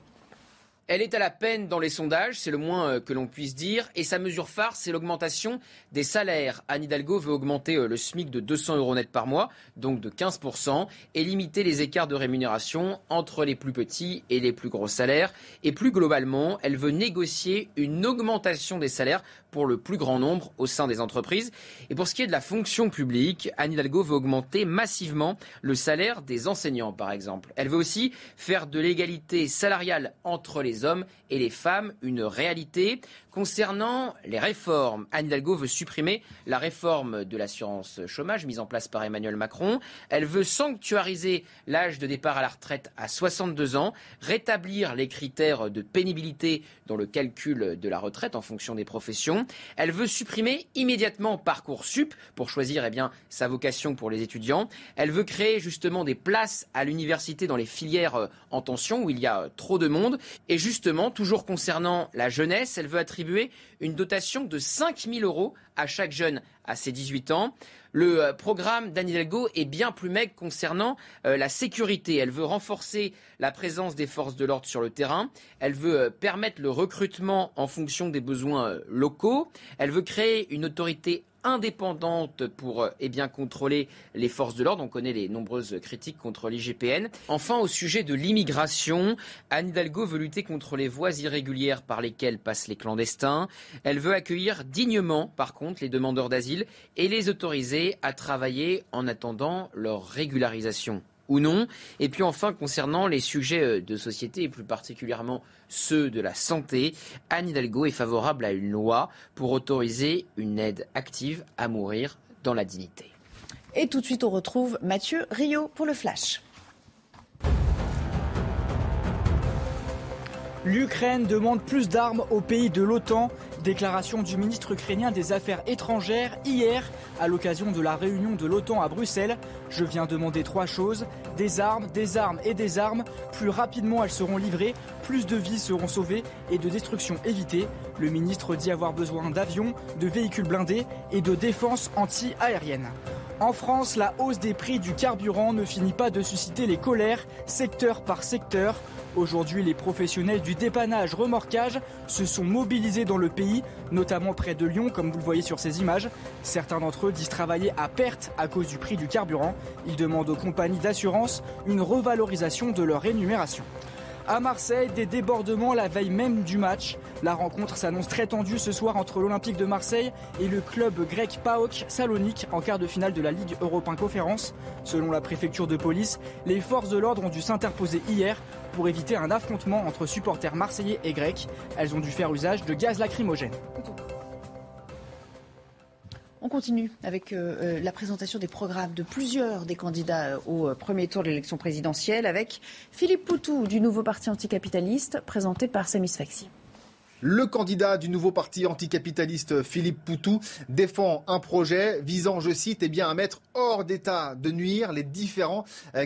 Elle est à la peine dans les sondages, c'est le moins euh, que l'on puisse dire. Et sa mesure phare, c'est l'augmentation des salaires. Anne Hidalgo veut augmenter euh, le SMIC de 200 euros net par mois, donc de 15%, et limiter les écarts de rémunération entre les plus petits et les plus gros salaires. Et plus globalement, elle veut négocier une augmentation des salaires pour le plus grand nombre au sein des entreprises. Et pour ce qui est de la fonction publique, Anne Hidalgo veut augmenter massivement le salaire des enseignants, par exemple. Elle veut aussi faire de l'égalité salariale entre les hommes et les femmes une réalité. Concernant les réformes, Anne Hidalgo veut supprimer la réforme de l'assurance chômage mise en place par Emmanuel Macron. Elle veut sanctuariser l'âge de départ à la retraite à 62 ans, rétablir les critères de pénibilité dans le calcul de la retraite en fonction des professions. Elle veut supprimer immédiatement Parcoursup pour choisir eh bien, sa vocation pour les étudiants. Elle veut créer justement des places à l'université dans les filières euh, en tension où il y a trop de monde. Et justement, toujours concernant la jeunesse, elle veut attribuer une dotation de 5 000 euros à chaque jeune à ses 18 ans. Le euh, programme d'Anne Hidalgo est bien plus maigre concernant euh, la sécurité. Elle veut renforcer la présence des forces de l'ordre sur le terrain. Elle veut euh, permettre le recrutement en fonction des besoins locaux. Elle veut créer une autorité indépendante pour euh, eh bien, contrôler les forces de l'ordre. On connaît les nombreuses critiques contre l'IGPN. Enfin, au sujet de l'immigration, Anne Hidalgo veut lutter contre les voies irrégulières par lesquelles passent les clandestins. Elle veut accueillir dignement, par contre, les demandeurs d'asile et les autoriser à travailler en attendant leur régularisation ou non. Et puis enfin, concernant les sujets euh, de société et plus particulièrement ceux de la santé, Anne Hidalgo est favorable à une loi pour autoriser une aide active à mourir dans la dignité. Et tout de suite, on retrouve Mathieu Rio pour le Flash. L'Ukraine demande plus d'armes aux pays de l'OTAN. Déclaration du ministre ukrainien des Affaires étrangères hier à l'occasion de la réunion de l'OTAN à Bruxelles. Je viens demander trois choses. Des armes, des armes et des armes. Plus rapidement elles seront livrées, plus de vies seront sauvées et de destruction évitée. Le ministre dit avoir besoin d'avions, de véhicules blindés et de défense anti-aérienne. En France, la hausse des prix du carburant ne finit pas de susciter les colères, secteur par secteur. Aujourd'hui, les professionnels du dépannage remorquage se sont mobilisés dans le pays, notamment près de Lyon, comme vous le voyez sur ces images. Certains d'entre eux disent travailler à perte à cause du prix du carburant. Ils demandent aux compagnies d'assurance une revalorisation de leur rémunération. À Marseille, des débordements la veille même du match. La rencontre s'annonce très tendue ce soir entre l'Olympique de Marseille et le club grec PAOK Salonique en quart de finale de la Ligue Européen Conférence. Selon la préfecture de police, les forces de l'ordre ont dû s'interposer hier pour éviter un affrontement entre supporters marseillais et grecs. Elles ont dû faire usage de gaz lacrymogène. On continue avec euh, euh, la présentation des programmes de plusieurs des candidats euh, au premier tour de l'élection présidentielle avec Philippe Poutou du nouveau parti anticapitaliste présenté par Samis Faxi. Le candidat du nouveau parti anticapitaliste Philippe Poutou défend un projet visant, je cite, eh bien, à mettre hors d'état de nuire les différents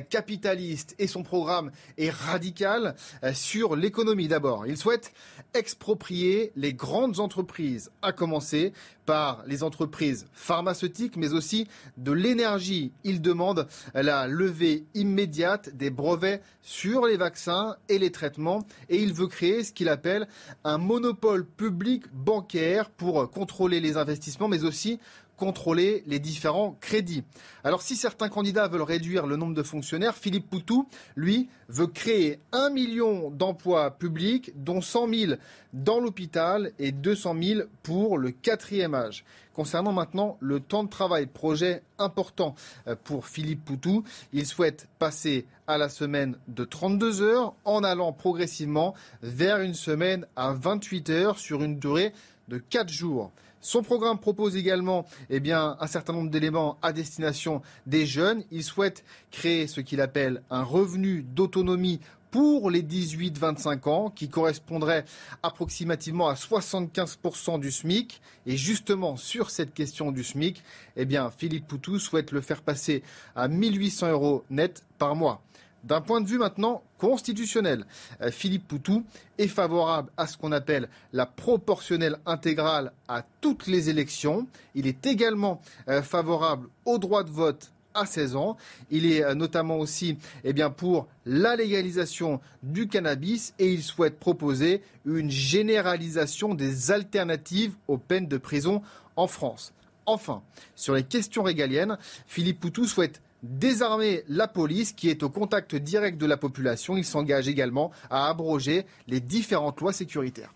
capitalistes. Et son programme est radical sur l'économie d'abord. Il souhaite exproprier les grandes entreprises, à commencer par les entreprises pharmaceutiques, mais aussi de l'énergie. Il demande la levée immédiate des brevets sur les vaccins et les traitements et il veut créer ce qu'il appelle un monopole public bancaire pour contrôler les investissements, mais aussi contrôler les différents crédits. Alors si certains candidats veulent réduire le nombre de fonctionnaires, Philippe Poutou, lui, veut créer un million d'emplois publics, dont 100 000 dans l'hôpital et 200 000 pour le quatrième âge. Concernant maintenant le temps de travail, projet important euh, pour Philippe Poutou, il souhaite passer à la semaine de 32 heures en allant progressivement vers une semaine à 28 heures sur une durée de 4 jours. Son programme propose également eh un certain nombre d'éléments à destination des jeunes. Il souhaite créer ce qu'il appelle un revenu d'autonomie pour les 18-25 ans, qui correspondrait approximativement à 75% du SMIC. Et justement, sur cette question du SMIC, eh Philippe Poutou souhaite le faire passer à 1800 euros net par mois. D'un point de vue maintenant constitutionnel, euh, Philippe Poutou est favorable à ce qu'on appelle la proportionnelle intégrale à toutes les élections. Il est également euh, favorable au droit de vote à 16 ans. Il est euh, notamment aussi eh pour la légalisation du cannabis et il souhaite proposer une généralisation des alternatives aux peines de prison en France. Enfin, sur les questions régaliennes, Philippe Poutou souhaite désarmer la police qui est au contact direct de la population. Il s'engage également à abroger les différentes lois sécuritaires.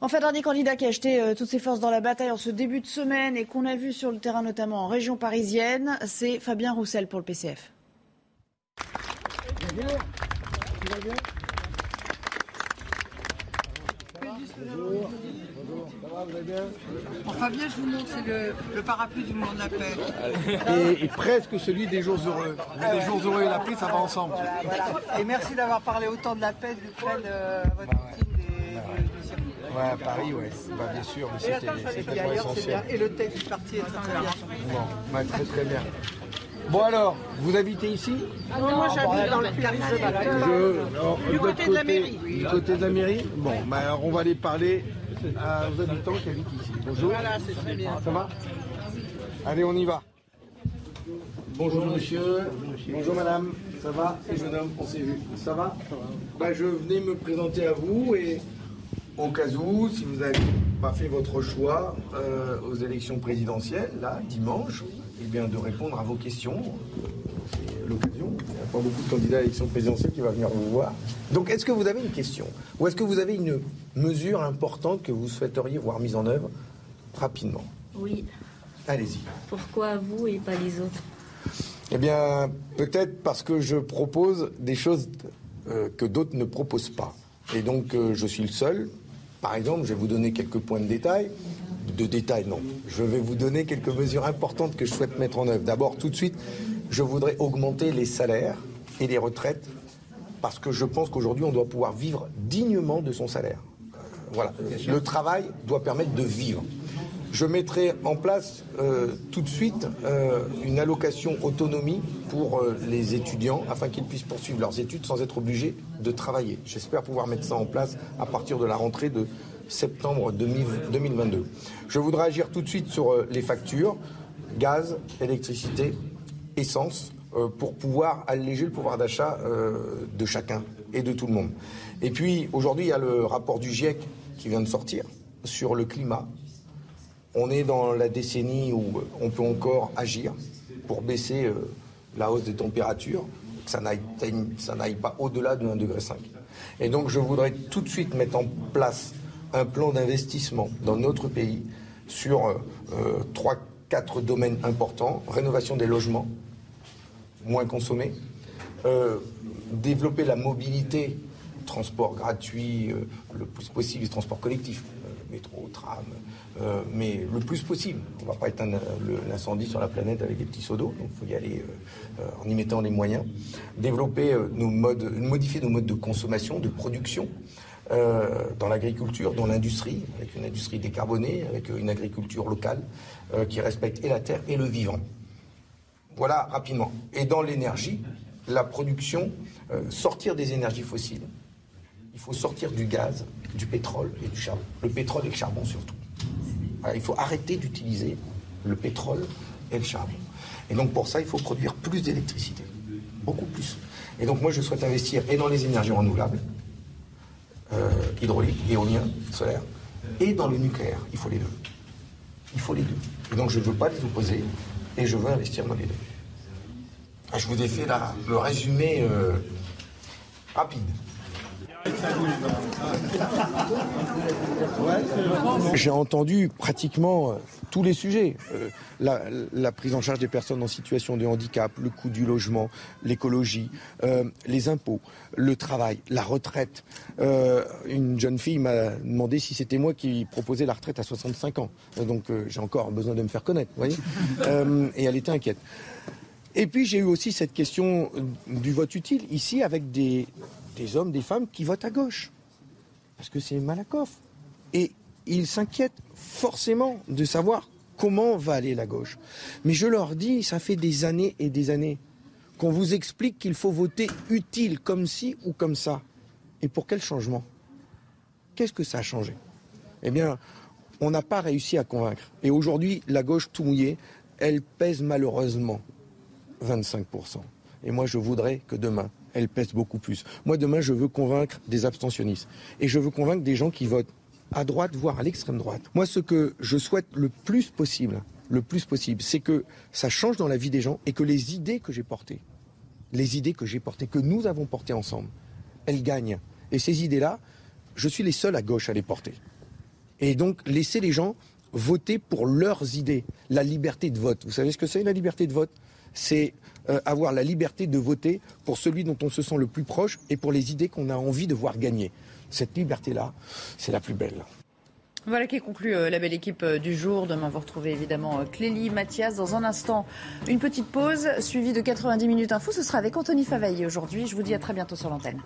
Enfin, dernier candidat qui a acheté euh, toutes ses forces dans la bataille en ce début de semaine et qu'on a vu sur le terrain notamment en région parisienne, c'est Fabien Roussel pour le PCF. Fabien montre, c'est le, le, parapluie du monde de la paix. Et, et, presque celui des jours heureux. Les jours heureux et la paix, ça va ensemble. Voilà, voilà. Et merci d'avoir parlé autant de la paix de l'Ukraine euh, à votre meeting des, circuit. Ouais, à Paris, ouais. Bah, bien sûr, mais c'était bien. Et le texte du parti est très très bien. Bon, ouais, très très bien. Bon alors, vous habitez ici? Ah non, Moi j'habite dans le je, Du côté de la mairie. Du côté de la mairie? Bon, bah, alors on va aller parler aux habitants qui habitent ici. Bonjour. Voilà, c'est très bien. Ça va Allez, on y va. Bonjour monsieur, bonjour madame, ça va Et jeune homme, on s'est vu. Ça va, bah, Je venais me présenter à vous et au cas où, si vous n'avez pas fait votre choix euh, aux élections présidentielles, là, dimanche, eh bien, de répondre à vos questions. C'est l'occasion. Il n'y a pas beaucoup de candidats à l'élection présidentielle qui vont venir vous voir. Donc, est-ce que vous avez une question Ou est-ce que vous avez une mesure importante que vous souhaiteriez voir mise en œuvre rapidement? Oui. Allez-y. Pourquoi vous et pas les autres? Eh bien, peut-être parce que je propose des choses euh, que d'autres ne proposent pas. Et donc, euh, je suis le seul. Par exemple, je vais vous donner quelques points de détail. De détail, non. Je vais vous donner quelques mesures importantes que je souhaite mettre en œuvre. D'abord, tout de suite, je voudrais augmenter les salaires et les retraites parce que je pense qu'aujourd'hui, on doit pouvoir vivre dignement de son salaire. Voilà. Le travail doit permettre de vivre. Je mettrai en place euh, tout de suite euh, une allocation autonomie pour euh, les étudiants afin qu'ils puissent poursuivre leurs études sans être obligés de travailler. J'espère pouvoir mettre ça en place à partir de la rentrée de septembre 2022. Je voudrais agir tout de suite sur les factures, gaz, électricité, essence, pour pouvoir alléger le pouvoir d'achat de chacun et de tout le monde. Et puis aujourd'hui, il y a le rapport du GIEC qui vient de sortir sur le climat on est dans la décennie où on peut encore agir pour baisser euh, la hausse des températures, que ça n'aille pas au-delà de 1,5 degré. Et donc je voudrais tout de suite mettre en place un plan d'investissement dans notre pays sur euh, trois, quatre domaines importants. Rénovation des logements, moins consommés. Euh, développer la mobilité, transport gratuit, le plus possible, transport collectif, métro, tram, euh, mais le plus possible. On ne va pas éteindre l'incendie sur la planète avec des petits seaux d'eau, donc il faut y aller euh, euh, en y mettant les moyens. Développer nos modes, modifier nos modes de consommation, de production. Dans l'agriculture, dans l'industrie, avec une industrie décarbonée, avec une agriculture locale qui respecte et la terre et le vivant. Voilà rapidement. Et dans l'énergie, la production, sortir des énergies fossiles. Il faut sortir du gaz, du pétrole et du charbon. Le pétrole et le charbon surtout il faut arrêter d'utiliser le pétrole et le charbon. Et donc pour ça, il faut produire plus d'électricité, beaucoup plus. Et donc moi, je souhaite investir et dans les énergies renouvelables, euh, hydrauliques, éolien, solaire, et dans le nucléaire. Il faut les deux. Il faut les deux. Et donc je ne veux pas les opposer, et je veux investir dans les deux. Ah, je vous ai fait le résumé euh, rapide. J'ai entendu pratiquement euh, tous les sujets. Euh, la, prise en charge des personnes en situation de handicap, le coût du logement, l'écologie, euh, les impôts, le travail, la retraite. une jeune fille m'a demandé si c'était moi qui proposais la retraite à 65 ans. Donc j'ai encore besoin de me faire connaître, voyez *laughs* Et elle était inquiète. Et puis j'ai eu aussi cette question du vote utile, ici avec des, des hommes, des femmes qui votent à gauche. Parce que c'est Malakoff. Et ils s'inquiètent forcément de savoir comment va aller la gauche. Mais je leur dis, ça fait des années et des années qu'on vous explique qu'il faut voter utile, comme ci ou comme ça. Et pour quel changement? Qu'est-ce que ça a changé? Eh bien, on n'a pas réussi à convaincre. Et aujourd'hui, la gauche tout mouillée, elle pèse malheureusement 25%. Et moi, je voudrais que demain, elle pèse beaucoup plus. Moi, demain, je veux convaincre des abstentionnistes. Et je veux convaincre des gens qui votent à droite, voire à l'extrême droite. Moi, ce que je souhaite le plus possible, le plus possible, c'est que ça change dans la vie des gens et que les idées que j'ai portées, les idées que j'ai portées, que nous avons portées ensemble, elles gagnent. Et ces idées-là, je suis les seuls à gauche à les porter. Et donc, laisser les gens voter pour leurs idées, la liberté de vote. Vous savez ce que c'est la liberté de vote? C'est euh, avoir la liberté de voter pour celui dont on se sent le plus proche et pour les idées qu'on a envie de voir gagner. Cette liberté-là, c'est la plus belle. Voilà qui conclut euh, la belle équipe euh, du jour. Demain, vous retrouvez évidemment Clélie, Mathias. Dans un instant, une petite pause suivie de 90 minutes info. Ce sera avec Anthony Favaillé aujourd'hui. Je vous dis à très bientôt sur l'antenne.